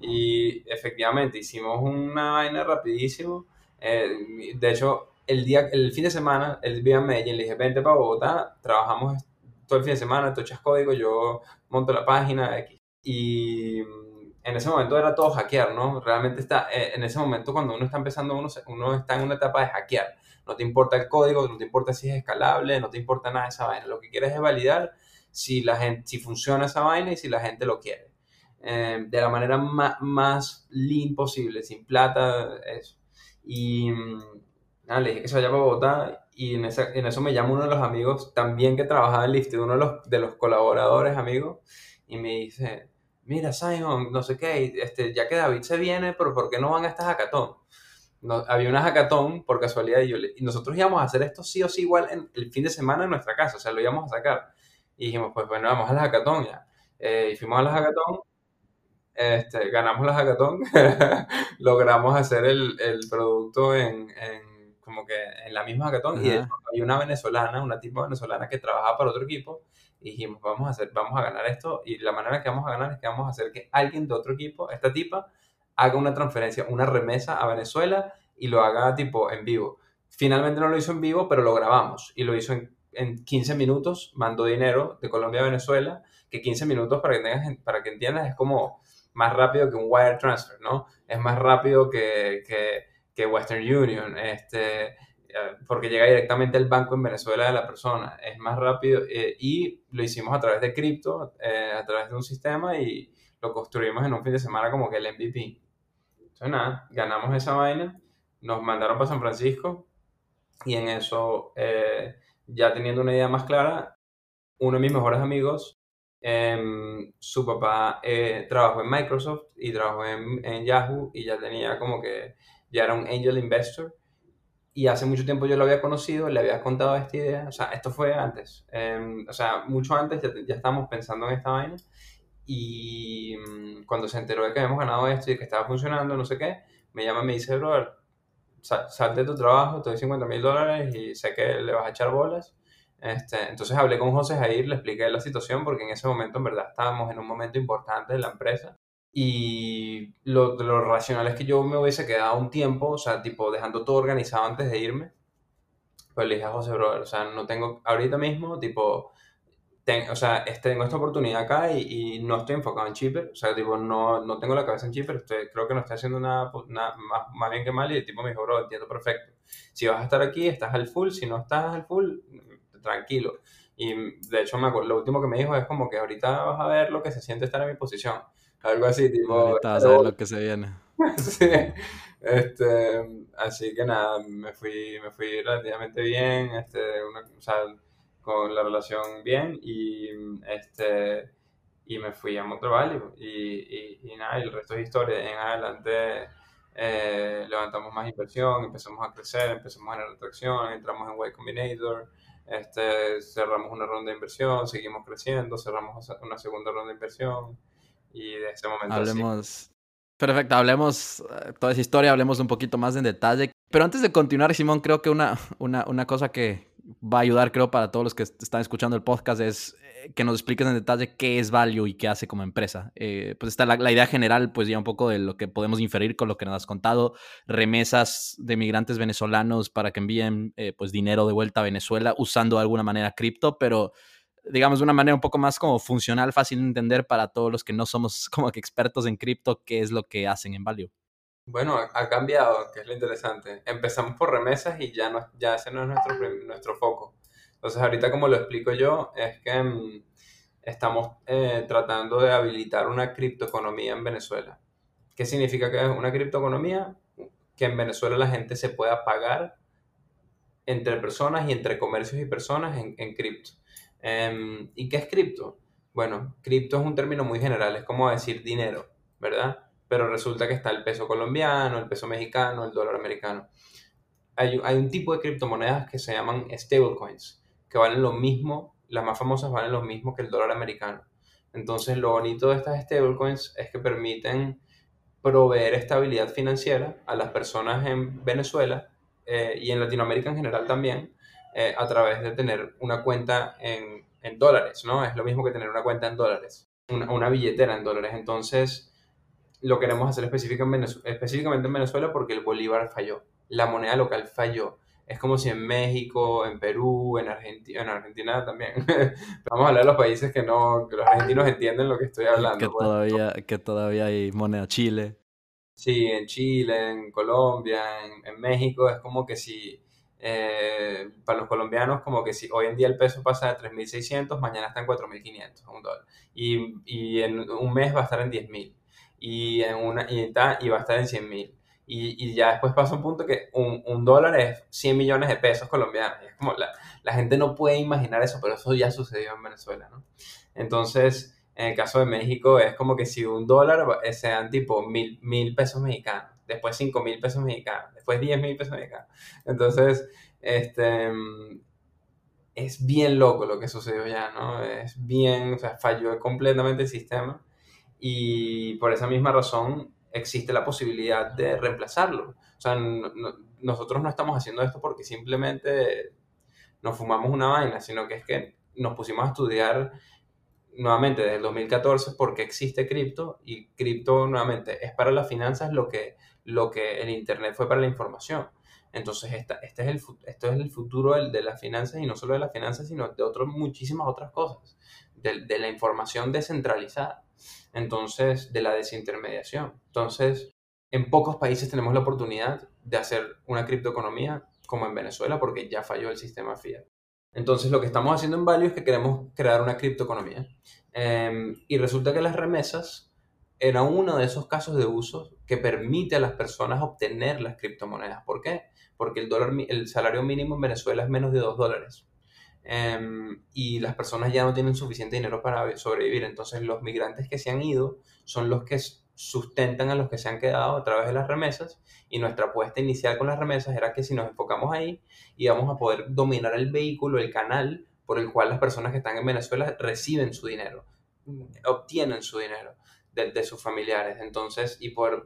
Y efectivamente hicimos una vaina rapidísimo. Eh, de hecho, el, día, el fin de semana, vivía en Medellín, le dije, vente para Bogotá, trabajamos todo el fin de semana, tú echas código, yo monto la página, X. Y en ese momento era todo hackear, ¿no? Realmente está, eh, en ese momento cuando uno está empezando, uno, uno está en una etapa de hackear. No te importa el código, no te importa si es escalable, no te importa nada de esa vaina. Lo que quieres es validar si, la gente, si funciona esa vaina y si la gente lo quiere. Eh, de la manera más, más lean posible, sin plata, eso. Y mm, nada, le dije que se vaya para Bogotá y en, en, eso me llama uno de los amigos también que trabajaba en Lyft, uno de los, de los colaboradores amigos, y me dice, mira Simon, no sé qué, este, ya que David se viene, pero ¿por qué no van a esta hackathon? No, había una hackathon por casualidad y, yo y nosotros íbamos a hacer esto sí o sí igual en el fin de semana en nuestra casa, o sea, lo íbamos a sacar. Y dijimos, pues bueno, vamos a la hackathon ya. Eh, y fuimos a la hackathon este, ganamos la hackathon, [LAUGHS] logramos hacer el, el producto en, en, como que en la misma hackathon y hay una venezolana, una tipo venezolana que trabajaba para otro equipo y dijimos, vamos a, hacer, vamos a ganar esto y la manera que vamos a ganar es que vamos a hacer que alguien de otro equipo, esta tipa, haga una transferencia, una remesa a Venezuela y lo haga tipo en vivo. Finalmente no lo hizo en vivo, pero lo grabamos y lo hizo en, en 15 minutos, mandó dinero de Colombia a Venezuela, que 15 minutos para que, tengas, para que entiendas es como más rápido que un wire transfer, ¿no? Es más rápido que, que, Western Union, este, eh, porque llega directamente al banco en Venezuela de la persona. Es más rápido eh, y lo hicimos a través de cripto, eh, a través de un sistema y lo construimos en un fin de semana como que el MVP. Entonces nada, ganamos esa vaina, nos mandaron para San Francisco y en eso, ya teniendo una idea más clara, uno de mis mejores amigos Em, su papá eh, trabajó en Microsoft y trabajó en, Yahoo y ya tenía como que, ya era un angel investor. Y hace mucho tiempo yo lo había conocido, le había contado esta idea, o sea, esto fue antes, em, o sea, mucho antes ya, ya estábamos pensando en esta vaina. Y mm, cuando se enteró de que habíamos ganado esto y que estaba funcionando, no sé qué, me llama y me dice, brother, sal, de tu trabajo, te doy 50 mil dólares y sé que le vas a echar bolas este, entonces hablé con José Jair, le expliqué la situación porque en ese momento en verdad estábamos en un momento importante de la empresa y lo, lo racional es que yo me hubiese quedado un tiempo, o sea, tipo dejando todo organizado antes de irme. Pues le dije a José, brother, o sea, no tengo, ahorita mismo, tipo, o sea, tengo esta oportunidad acá y, y, no estoy enfocado en Chipper, o sea, tipo, no, no tengo la cabeza en Chipper, estoy, creo que no estoy haciendo nada, nada más, más, bien que mal y el tipo me dijo, bro, entiendo perfecto. Si vas a estar aquí, estás al full, si no estás al full, tranquilo. Y de hecho, me lo último que me dijo es como que ahorita vas a ver lo que se siente estar en mi posición. Algo así, tipo... Vas a ver lo que se viene. [LAUGHS] sí. Este, así que nada, me fui, me fui relativamente bien, este, o sea, con la relación bien y, este, y me fui a Montreal y, y, y, nada, el resto es historia. En adelante eh, levantamos más inversión, empezamos a crecer, empezamos a generar tracción, entramos en Y Combinator, este, cerramos una ronda de inversión, seguimos creciendo, cerramos una segunda ronda de inversión y de ese momento... Hablemos... Perfecto, hablemos eh, toda esa historia, hablemos un poquito más en detalle. Pero antes de continuar, Simón, creo que una, una, una cosa que va a ayudar, creo, para todos los que están escuchando el podcast es que nos expliques en detalle qué es Value y qué hace como empresa. Eh, pues está la, idea general, pues ya un poco de lo que podemos inferir con lo que nos has contado, remesas de migrantes venezolanos para que envíen eh, pues dinero de vuelta a Venezuela usando de alguna manera cripto, pero digamos de una manera un poco más como funcional, fácil de entender para todos los que no somos [LAUGHS] como que expertos en cripto, qué es lo que hacen en Value. Bueno, ha cambiado, que es lo interesante. Empezamos por remesas y ya, no, ya ese no es nuestro, nuestro foco. Entonces, ahorita como lo explico yo, es que mm, estamos eh, tratando de habilitar una criptoeconomía en Venezuela. ¿Qué significa que es una criptoeconomía? Que en Venezuela la gente se pueda pagar entre personas y entre comercios y personas en, en cripto. Em, ¿Y qué es cripto? Bueno, cripto es un término muy general, es como decir dinero, ¿verdad? Pero resulta que está el peso colombiano, el peso mexicano, el dólar americano. hay, hay un tipo de criptomonedas que se llaman stablecoins, que valen lo mismo, las más famosas valen lo mismo que el dólar americano. Entonces, lo bonito de estas stablecoins es que permiten proveer estabilidad financiera a las personas en Venezuela eh, y en Latinoamérica en general también, eh, a través de tener una cuenta en, en, dólares, ¿no? Es lo mismo que tener una cuenta en dólares, una, una billetera en dólares. Entonces, lo queremos hacer específicamente en Venezuela porque el bolívar falló, la moneda local falló. Es como si en México, en Perú, en Argentina, en Argentina también. [LAUGHS] Vamos a hablar de los países que no, que los argentinos entienden lo que estoy hablando. Que pues. todavía, que todavía hay moneda Chile. Sí, en Chile, en Colombia, en, México, es como que si, eh, para los colombianos, como que si hoy en día el peso pasa de 3.600, mañana está en 4.500, un dólar. Y, y en un mes va a estar en 10.000. Y, en una, y, y va a estar en 100.000 y, y, ya después pasa un punto que un, un, dólar es 100 millones de pesos colombianos. es como la, la, gente no puede imaginar eso, pero eso ya sucedió en Venezuela, ¿no? Entonces, en el caso de México, es como que si un dólar sean tipo mil, mil pesos mexicanos, después cinco mil pesos mexicanos, después diez mil pesos mexicanos. Entonces, este, es bien loco lo que sucedió ya, ¿no? Es bien, o sea, falló completamente el sistema. Y por esa misma razón, existe la posibilidad de reemplazarlo. O sea, nosotros no estamos haciendo esto porque simplemente nos fumamos una vaina, sino que es que nos pusimos a estudiar nuevamente desde el 2014 porque existe cripto y cripto nuevamente es para las finanzas lo que, lo que el Internet fue para la información. Entonces, esta, este es el, esto es el futuro de las finanzas y no solo de las finanzas, sino de otras muchísimas otras cosas, de, de la información descentralizada entonces, de la desintermediación. Entonces, en pocos países tenemos la oportunidad de hacer una criptoeconomía como en Venezuela porque ya falló el sistema fiat. Entonces, lo que estamos haciendo en Value es que queremos crear una criptoeconomía. Em, y resulta que las remesas era uno de esos casos de uso que permite a las personas obtener las criptomonedas. ¿Por qué? Porque el, dólar, el salario mínimo en Venezuela es menos de 2 dólares. Em, y las personas ya no tienen suficiente dinero para sobrevivir. Entonces los migrantes que se han ido son los que sustentan a los que se han quedado a través de las remesas y nuestra apuesta inicial con las remesas era que si nos enfocamos ahí íbamos a poder dominar el vehículo, el canal por el cual las personas que están en Venezuela reciben su dinero, obtienen su dinero de, sus familiares, entonces, y poder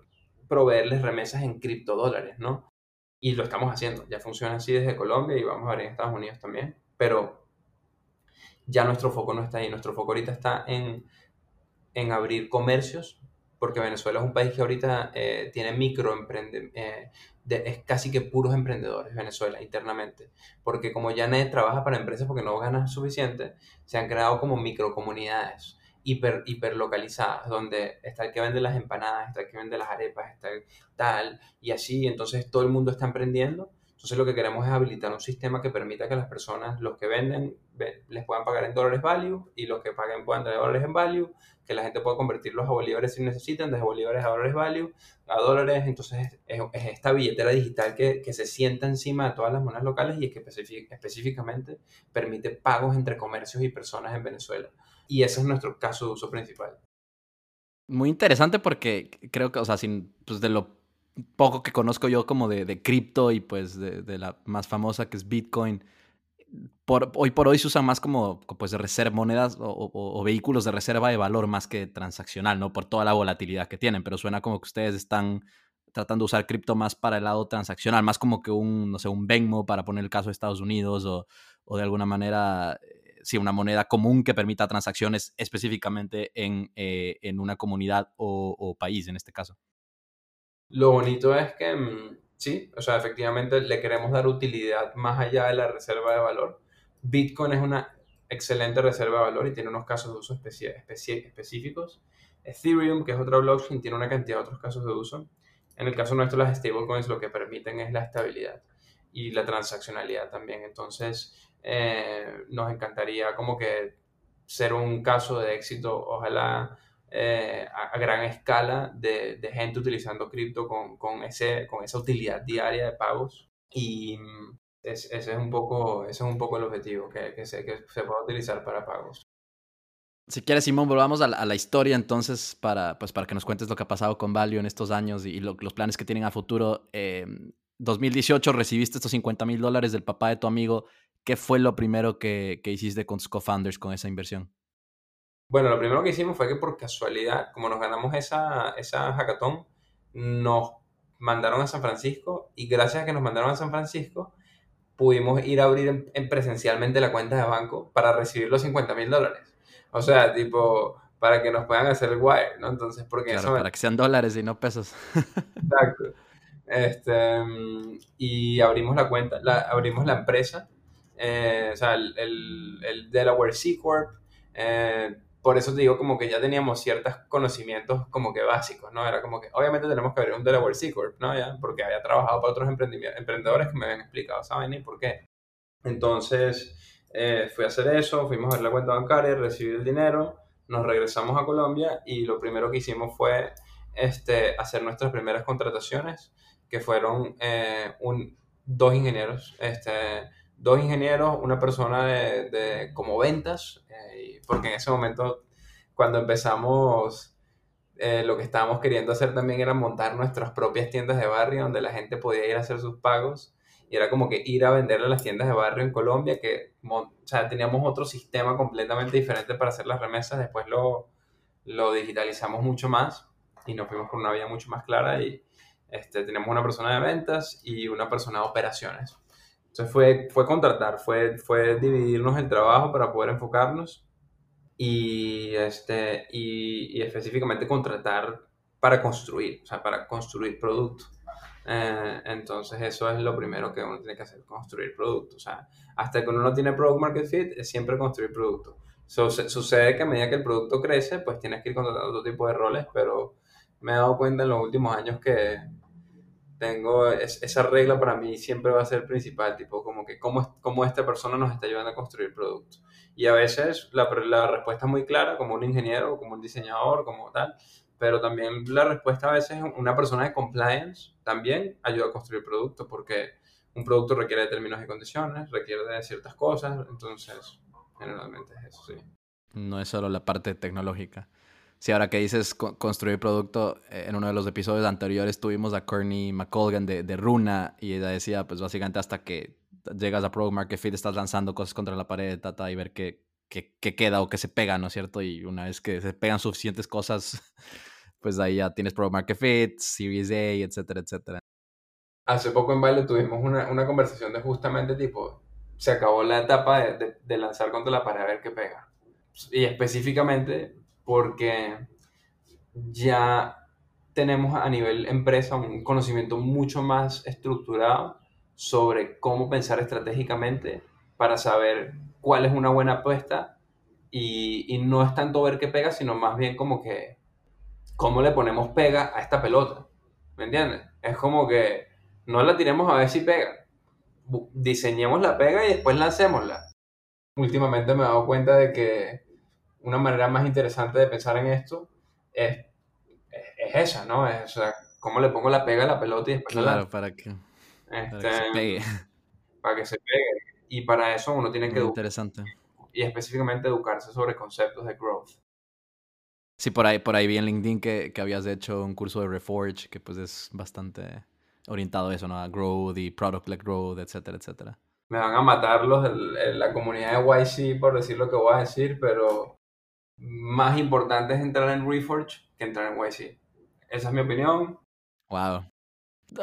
proveerles remesas en criptodólares, ¿no? Y lo estamos haciendo, ya funciona así desde Colombia y vamos a ver en Estados Unidos también pero ya nuestro foco no está ahí, nuestro foco ahorita está en, en abrir comercios, porque Venezuela es un país que ahorita eh, tiene microemprendedores, eh, es casi que puros emprendedores, Venezuela, internamente, porque como ya nadie trabaja para empresas porque no ganan suficiente, se han creado como microcomunidades hiper, hiper localizadas, donde está el que vende las empanadas, está el que vende las arepas, está el tal, y así, entonces todo el mundo está emprendiendo entonces lo que queremos es habilitar un sistema que permita que las personas, los que venden, les puedan pagar en dólares value y los que paguen puedan tener dólares en value, que la gente pueda convertirlos a bolívares si necesitan, desde bolívares a dólares value, a dólares. Entonces es, esta billetera digital que, que, se sienta encima de todas las monedas locales y es que específicamente permite pagos entre comercios y personas en Venezuela. Y ese es nuestro caso de uso principal. Muy interesante porque creo que, o sea, sin, pues de lo poco que conozco yo como de, de cripto y pues de, la más famosa que es Bitcoin, por, hoy por hoy se usan más como pues de reserva, monedas o, o, vehículos de reserva de valor más que transaccional, ¿no? Por toda la volatilidad que tienen, pero suena como que ustedes están tratando de usar cripto más para el lado transaccional, más como que un, no sé, un Venmo para poner el caso de Estados Unidos o, o de alguna manera, sí, una moneda común que permita transacciones específicamente en, eh, en una comunidad o, país en este caso. Lo bonito es que, mm, sí, o sea, efectivamente le queremos dar utilidad más allá de la reserva de valor. Bitcoin es una excelente reserva de valor y tiene unos casos de uso específicos. Ethereum, que es otra blockchain, tiene una cantidad de otros casos de uso. En el caso nuestro, las stablecoins lo que permiten es la estabilidad y la transaccionalidad también. Entonces, eh, nos encantaría como que ser un caso de éxito, ojalá eh, a, gran escala de, de gente utilizando cripto con, con, ese, con esa utilidad diaria de pagos. Y mm, ese, es un poco, ese es un poco el objetivo, que, que, se, que se pueda utilizar para pagos. Si quieres, Simón, volvamos a la, a la, historia entonces para, pues, para que nos cuentes lo que ha pasado con Value en estos años y, lo, los planes que tienen a futuro. Eh, 2018 recibiste estos 50 mil dólares del papá de tu amigo. ¿Qué fue lo primero que, que hiciste con tus co-founders con esa inversión? Bueno, lo primero que hicimos fue que por casualidad, como nos ganamos esa, esa hackathon, nos mandaron a San Francisco y gracias a que nos mandaron a San Francisco, pudimos ir a abrir en, presencialmente la cuenta de banco para recibir los 50 mil dólares. O sea, tipo, para que nos puedan hacer el wire, ¿no? Entonces, porque claro, para que sean dólares y no pesos. [LAUGHS] Exacto. Este, y abrimos la cuenta, la, abrimos la empresa, eh, o sea, el, el, Delaware C Corp. Eh, por eso te digo como que ya teníamos ciertos conocimientos como que básicos, ¿no? Era como que obviamente tenemos que abrir un Delaware C Corp, ¿no? Ya, porque había trabajado para otros emprendedores que me habían explicado, ¿saben? ¿Y por qué? Entonces, eh, fui a hacer eso, fuimos a ver la cuenta bancaria, recibí el dinero, nos regresamos a Colombia y lo primero que hicimos fue este, hacer nuestras primeras contrataciones, que fueron eh, un, dos ingenieros, este, dos ingenieros, una persona de, de como ventas, eh, porque en ese momento, cuando empezamos, eh, lo que estábamos queriendo hacer también era montar nuestras propias tiendas de barrio donde la gente podía ir a hacer sus pagos y era como que ir a venderle a las tiendas de barrio en Colombia, que o sea, teníamos otro sistema completamente diferente para hacer las remesas, después lo, lo digitalizamos mucho más y nos fuimos por una vía mucho más clara y este, tenemos una persona de ventas y una persona de operaciones. Entonces fue, fue contratar, fue, fue dividirnos el trabajo para poder enfocarnos y, este, y, y específicamente contratar para construir, o sea, para construir producto. Eh, entonces eso es lo primero que uno tiene que hacer, construir producto. O sea, hasta que uno no tiene product market fit, es siempre construir producto. sucede que a medida que el producto crece, pues tienes que ir contratando otro tipo de roles, pero me he dado cuenta en los últimos años que tengo esa regla para mí siempre va a ser principal, tipo como que cómo, cómo esta persona nos está ayudando a construir productos. Y a veces la, la respuesta es muy clara, como un ingeniero, como un diseñador, como tal, pero también la respuesta a veces una persona de compliance también ayuda a construir productos porque un producto requiere de términos y condiciones, requiere de ciertas cosas, entonces generalmente es eso, sí. No es solo la parte tecnológica. Sí, ahora que dices construir producto, eh, en uno de los episodios anteriores tuvimos a Courtney McColgan de, de, Runa y ella decía, pues básicamente hasta que llegas a Product Market Fit estás lanzando cosas contra la pared, tata, y ver qué, qué, qué queda o qué se pega, ¿no es cierto? Y una vez que se pegan suficientes cosas, [LAUGHS] pues ahí ya tienes Product Market Fit, Series A, etcétera, etcétera. Hace poco en Baile tuvimos una, una conversación de justamente tipo, se acabó la etapa de, de, lanzar contra la pared a ver qué pega. Y específicamente porque ya tenemos a nivel empresa un conocimiento mucho más estructurado sobre cómo pensar estratégicamente para saber cuál es una buena apuesta y, no es tanto ver qué pega, sino más bien como que cómo le ponemos pega a esta pelota. ¿Me entiendes? Es como que no la tiremos a ver si pega. Diseñemos la pega y después lancémosla. Últimamente me he dado cuenta de que una manera más interesante de pensar en esto es, es, esa, ¿no? Es, o sea, cómo le pongo la pega a la pelota y después claro, para que, para que se este, pegue. Para que se pegue. Y para eso uno tiene que... Interesante. Y específicamente educarse sobre conceptos de growth. Sí, por ahí, por ahí vi en LinkedIn que, que, habías hecho un curso de Reforge, que pues es bastante orientado a eso, ¿no? A growth y product-led growth, etcétera, etcétera. Me van a matar los de la comunidad de YC por decir lo que voy a decir, pero más importante es entrar en Reforge que entrar en YC. Esa es mi opinión. Wow.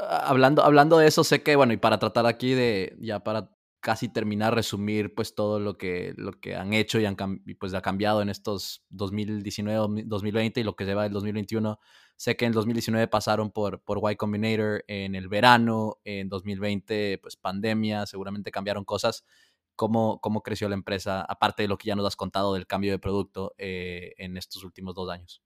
Hablando, hablando de eso, sé que, bueno, y para tratar aquí de, ya para casi terminar, resumir pues todo lo que, lo que han hecho y, han, pues ha cambiado en estos 2019, 2020 y lo que lleva el 2021. Sé que en 2019 pasaron por, por Y Combinator en el verano, en 2020 pues pandemia, seguramente cambiaron cosas. ¿Cómo, ¿Cómo creció la empresa, aparte de lo que ya nos has contado del cambio de producto eh, en estos últimos dos años?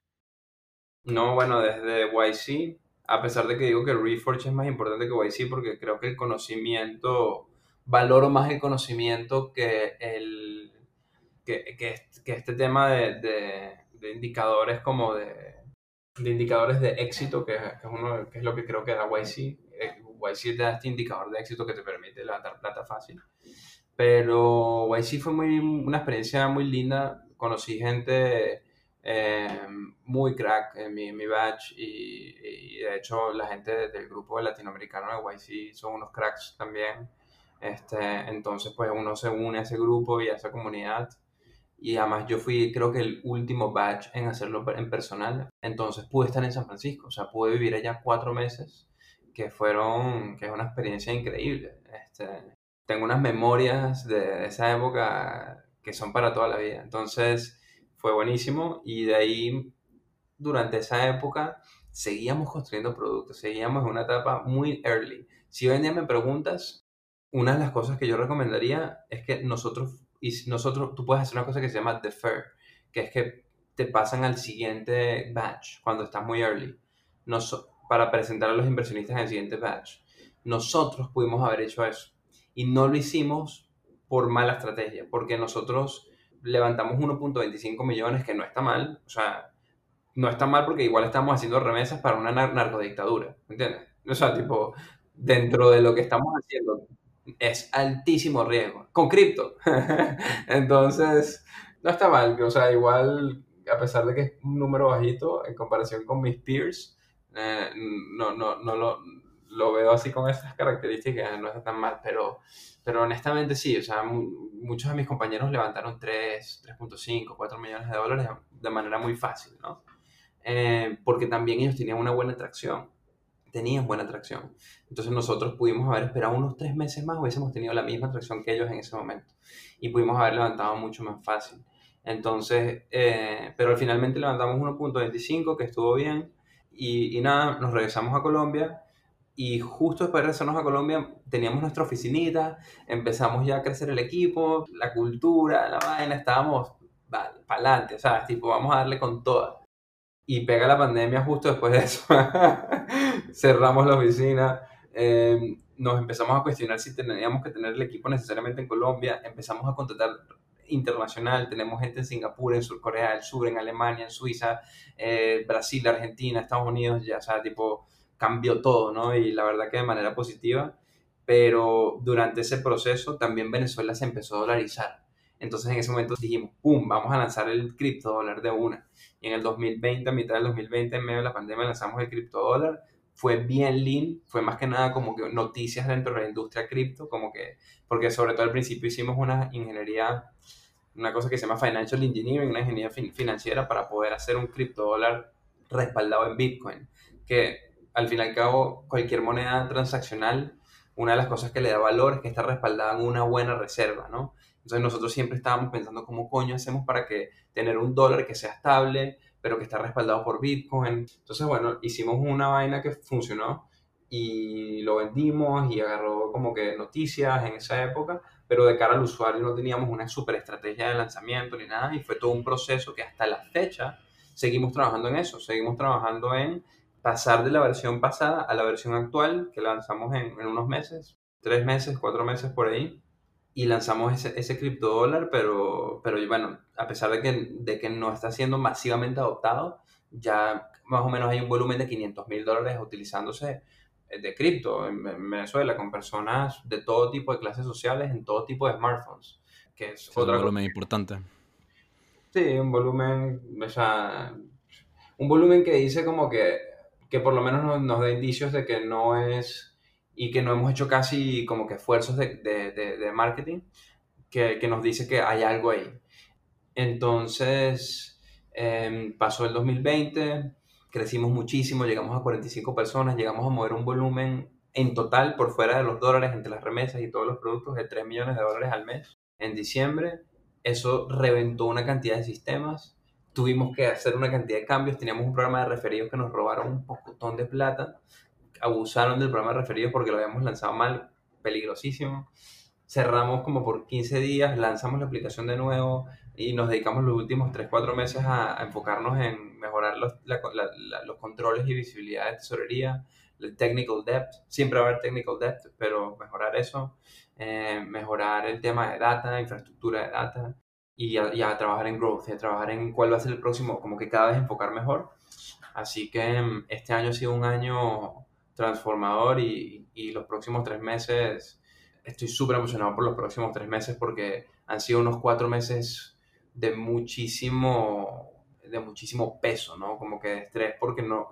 No, bueno, desde YC, a pesar de que digo que Reforge es más importante que YC porque creo que el conocimiento valoro más el conocimiento que, el, que, que, este tema de, de, indicadores como de, de, indicadores de éxito, que, es, uno, que es lo que creo que da YC. Eh, YC da este indicador de éxito que te permite levantar plata fácil. Pero YC fue muy, una experiencia muy linda. Conocí gente eh, muy crack en mi, mi batch y, de hecho la gente del grupo latinoamericano de YC son unos cracks también. Este, entonces pues uno se une a ese grupo y a esa comunidad y además yo fui creo que el último batch en hacerlo en personal, entonces pude estar en San Francisco, o sea, pude vivir allá cuatro meses que fueron, que es una experiencia increíble. Este, tengo unas memorias de esa época que son para toda la vida. Entonces, fue buenísimo y de ahí, durante esa época, seguíamos construyendo productos, seguíamos en una etapa muy early. Si hoy en me preguntas, una de las cosas que yo recomendaría es que nosotros, y nosotros, tú puedes hacer una cosa que se llama defer, que es que te pasan al siguiente batch cuando estás muy early, para presentar a los inversionistas en el siguiente batch. Nosotros pudimos haber hecho eso y no lo hicimos por mala estrategia, porque nosotros levantamos 1.25 millones, que no está mal, o sea, no está mal porque igual estamos haciendo remesas para una narcodictadura, ¿entiendes? O sea, tipo, dentro de lo que estamos haciendo es altísimo riesgo, con cripto. [LAUGHS] Entonces, no está mal, o sea, igual, a pesar de que es un número bajito en comparación con mis peers, eh, no, no, no lo, lo veo así con esas características, no está tan mal, pero pero honestamente sí, o sea, muchos de mis compañeros levantaron 3, 3.5, 4 millones de dólares de manera muy fácil, ¿no? Eh, porque también ellos tenían una buena atracción, tenían buena atracción. Entonces nosotros pudimos haber esperado unos 3 meses más, hubiésemos tenido la misma atracción que ellos en ese momento y pudimos haber levantado mucho más fácil. Entonces, eh, pero finalmente levantamos 1.25, que estuvo bien, y, y nada, nos regresamos a Colombia y justo después de regresarnos a Colombia teníamos nuestra oficinita, empezamos ya a crecer el equipo, la cultura, la vaina, estábamos para adelante, o sea, tipo, vamos a darle con toda. Y pega la pandemia justo después de eso. [LAUGHS] Cerramos la oficina, em, nos empezamos a cuestionar si teníamos que tener el equipo necesariamente en Colombia, empezamos a contratar internacional, tenemos gente en Singapur, en Sur Corea del Sur, en Alemania, en Suiza, eh, Brasil, Argentina, Estados Unidos, ya, o sea, tipo, cambió todo, ¿no? Y la verdad que de manera positiva, pero durante ese proceso también Venezuela se empezó a dolarizar. Entonces en ese momento dijimos, ¡pum!, vamos a lanzar el criptodólar de una. Y en el 2020, a mitad del 2020, en medio de la pandemia, lanzamos el criptodólar. Fue bien lean, fue más que nada como que noticias dentro de la industria cripto, como que, porque sobre todo al principio hicimos una ingeniería, una cosa que se llama Financial Engineering, una ingeniería financiera para poder hacer un criptodólar respaldado en Bitcoin, que al fin y al cabo, cualquier moneda transaccional, una de las cosas que le da valor es que está respaldada en una buena reserva, ¿no? Entonces nosotros siempre estábamos pensando cómo coño hacemos para que tener un dólar que sea estable, pero que está respaldado por Bitcoin. Entonces, bueno, hicimos una vaina que funcionó y lo vendimos y agarró como que noticias en esa época, pero de cara al usuario no teníamos una super estrategia de lanzamiento ni nada y fue todo un proceso que hasta la fecha seguimos trabajando en eso, seguimos trabajando en pasar de la versión pasada a la versión actual que lanzamos en, unos meses, tres meses, cuatro meses por ahí, y lanzamos ese, ese criptodólar, pero, pero bueno, a pesar de que, de que no está siendo masivamente adoptado, ya más o menos hay un volumen de 500 mil dólares utilizándose eh, de cripto en, Venezuela con personas de todo tipo de clases sociales en todo tipo de smartphones. Que es otro volumen importante. Sí, un volumen, o sea, un volumen que dice como que que por lo menos nos, da indicios de que no es y que no hemos hecho casi como que esfuerzos de, de, de, marketing que, que, nos dice que hay algo ahí. Entonces, em, pasó el 2020, crecimos muchísimo, llegamos a 45 personas, llegamos a mover un volumen en total por fuera de los dólares entre las remesas y todos los productos de 3 millones de dólares al mes. En diciembre, eso reventó una cantidad de sistemas tuvimos que hacer una cantidad de cambios, teníamos un programa de referidos que nos robaron un pocotón de plata, abusaron del programa de referidos porque lo habíamos lanzado mal, peligrosísimo. Cerramos como por 15 días, lanzamos la aplicación de nuevo y nos dedicamos los últimos 3-4 meses a, enfocarnos en mejorar los, los controles y visibilidad de tesorería, el technical depth, siempre va a haber technical depth, pero mejorar eso, eh, mejorar el tema de data, infraestructura de data, y a, trabajar en growth, y a trabajar en cuál va a ser el próximo, como que cada vez enfocar mejor. Así que mm, este año ha sido un año transformador y, y los próximos tres meses, estoy súper emocionado por los próximos tres meses porque han sido unos cuatro meses de muchísimo, de muchísimo peso, ¿no? Como que de estrés porque no,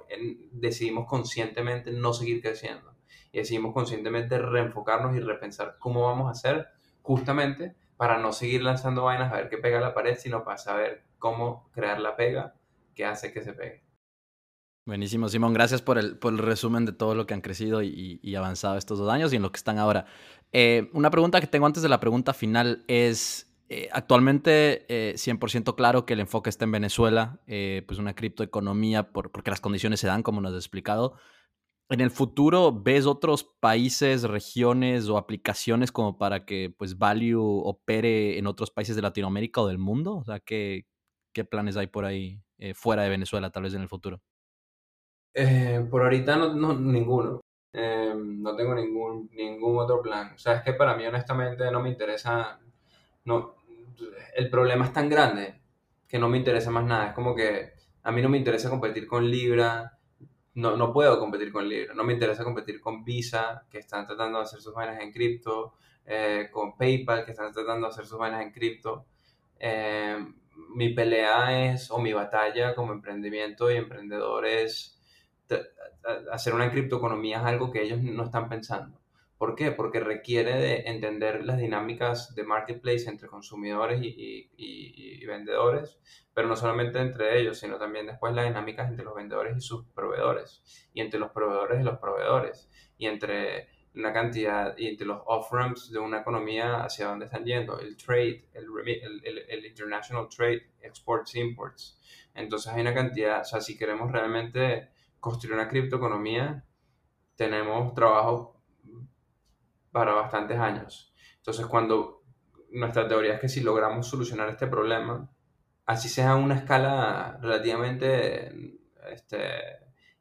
decidimos conscientemente no seguir creciendo y decidimos conscientemente reenfocarnos y repensar cómo vamos a hacer justamente para no seguir lanzando vainas a ver qué pega la pared, sino para saber cómo crear la pega que hace que se pegue. Buenísimo, Simón. Gracias por el, por el resumen de todo lo que han crecido y, avanzado estos dos años y en lo que están ahora. Eh, una pregunta que tengo antes de la pregunta final es, eh, actualmente 100% eh, claro que el enfoque está en Venezuela, pues una criptoeconomía, por, porque las condiciones se dan, como nos has explicado. ¿En el futuro ves otros países, regiones o aplicaciones como para que pues Value opere en otros países de Latinoamérica o del mundo? O sea, ¿qué, planes hay por ahí fuera de Venezuela tal vez en el futuro? Eh, por ahorita no, ninguno. Eh, no tengo ningún, ningún otro plan. O sea, es que para mí honestamente no me interesa, no, el problema es tan grande que no me interesa más nada. Es como que a mí no me interesa competir con Libra, no, no puedo competir con Libra, no me interesa competir con Visa, que están tratando de hacer sus vainas en cripto, eh, con PayPal, que están tratando de hacer sus vainas en cripto. mi pelea es, o mi batalla como emprendimiento y emprendedor es hacer una criptoeconomía es algo que ellos no están pensando. ¿Por qué? Porque requiere de entender las dinámicas de marketplace entre consumidores y, vendedores, pero no solamente entre ellos, sino también después las dinámicas entre los vendedores y sus proveedores, y entre los proveedores y los proveedores, y entre una cantidad, y entre los off-ramps de una economía hacia dónde están yendo, el trade, el, el, el international trade, exports, imports. Entonces hay una cantidad, o sea, si queremos realmente construir una criptoeconomía, tenemos trabajo para bastantes años. Entonces, cuando nuestra teoría es que si logramos solucionar este problema, así sea a una escala relativamente este,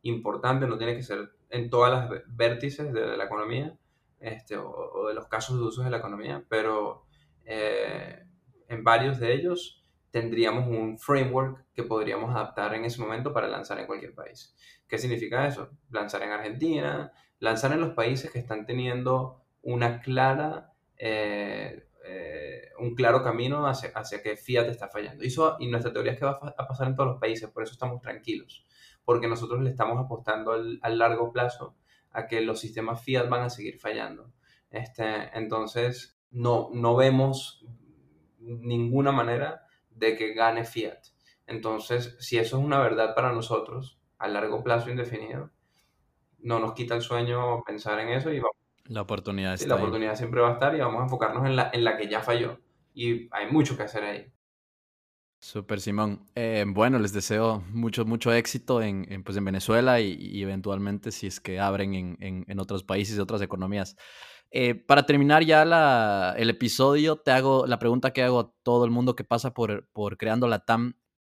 importante, no tiene que ser en todas las vértices de, la economía este, o, de los casos de uso de la economía, pero eh, en varios de ellos tendríamos un framework que podríamos adaptar en ese momento para lanzar en cualquier país. ¿Qué significa eso? Lanzar en Argentina, lanzar en los países que están teniendo una clara, eh, eh, un claro camino hacia, hacia, que Fiat está fallando. Y, y nuestra teoría es que va a pasar en todos los países, por eso estamos tranquilos, porque nosotros le estamos apostando al, largo plazo a que los sistemas Fiat van a seguir fallando. Este, entonces, no, no vemos ninguna manera de que gane Fiat. Entonces, si eso es una verdad para nosotros, a largo plazo indefinido, no nos quita el sueño pensar en eso y vamos. La oportunidad está La oportunidad siempre va a estar y vamos a enfocarnos en la, en la que ya falló. Y hay mucho que hacer ahí. Super Simón. Eh, bueno, les deseo mucho, mucho éxito en, pues en Venezuela y, eventualmente si es que abren en, en, otros países y otras economías. Eh, para terminar ya la, el episodio, te hago la pregunta que hago a todo el mundo que pasa por, por creando la TAM.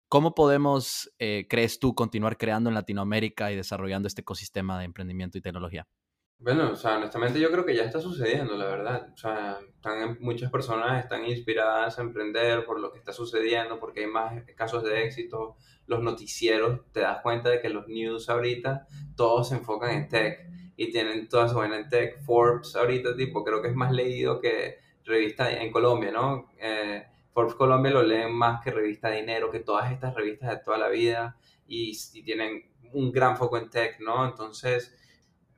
¿Cómo podemos, eh, crees tú, continuar creando en Latinoamérica y desarrollando este ecosistema de emprendimiento y tecnología? Bueno, o sea, honestamente yo creo que ya está sucediendo, la verdad. O sea, están, muchas personas están inspiradas a emprender por lo que está sucediendo, porque hay más casos de éxito. Los noticieros, te das cuenta de que los news ahorita, todos se enfocan en tech y tienen toda su buena en tech. Forbes ahorita, tipo, creo que es más leído que revista en Colombia, ¿no? Eh, Forbes Colombia lo leen más que Revista Dinero, que todas estas revistas de toda la vida y, tienen un gran foco en tech, ¿no? Entonces,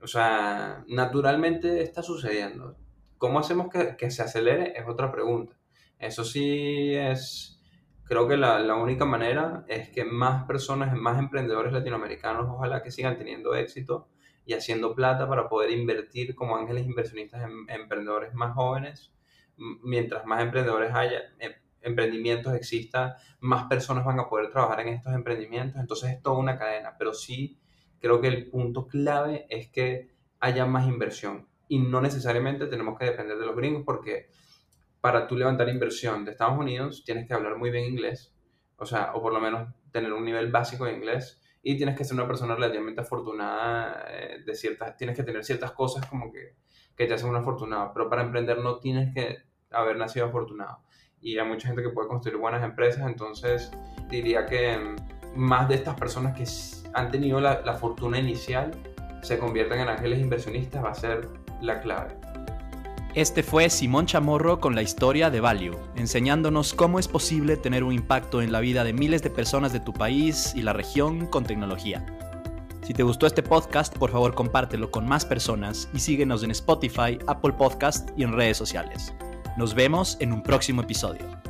o sea, naturalmente está sucediendo. ¿Cómo hacemos que, que, se acelere? Es otra pregunta. Eso sí es, creo que la, la, única manera es que más personas, más emprendedores latinoamericanos, ojalá que sigan teniendo éxito y haciendo plata para poder invertir como ángeles inversionistas en, en emprendedores más jóvenes. Mientras más emprendedores haya, em, emprendimientos exista, más personas van a poder trabajar en estos emprendimientos. Entonces es toda una cadena, pero sí creo que el punto clave es que haya más inversión. Y no necesariamente tenemos que depender de los gringos porque para tú levantar inversión de Estados Unidos tienes que hablar muy bien inglés, o sea, o por lo menos tener un nivel básico de inglés y tienes que ser una persona relativamente afortunada eh, de ciertas, tienes que tener ciertas cosas como que, que te hacen un afortunado, pero para emprender no tienes que haber nacido afortunado. Y hay mucha gente que puede construir buenas empresas, entonces diría que más de estas personas que han tenido la, fortuna inicial se conviertan en ángeles inversionistas va a ser la clave. Este fue Simón Chamorro con la historia de Value, enseñándonos cómo es posible tener un impacto en la vida de miles de personas de tu país y la región con tecnología. Si te gustó este podcast, por favor compártelo con más personas y síguenos en Spotify, Apple Podcast y en redes sociales. Nos vemos en un próximo episodio.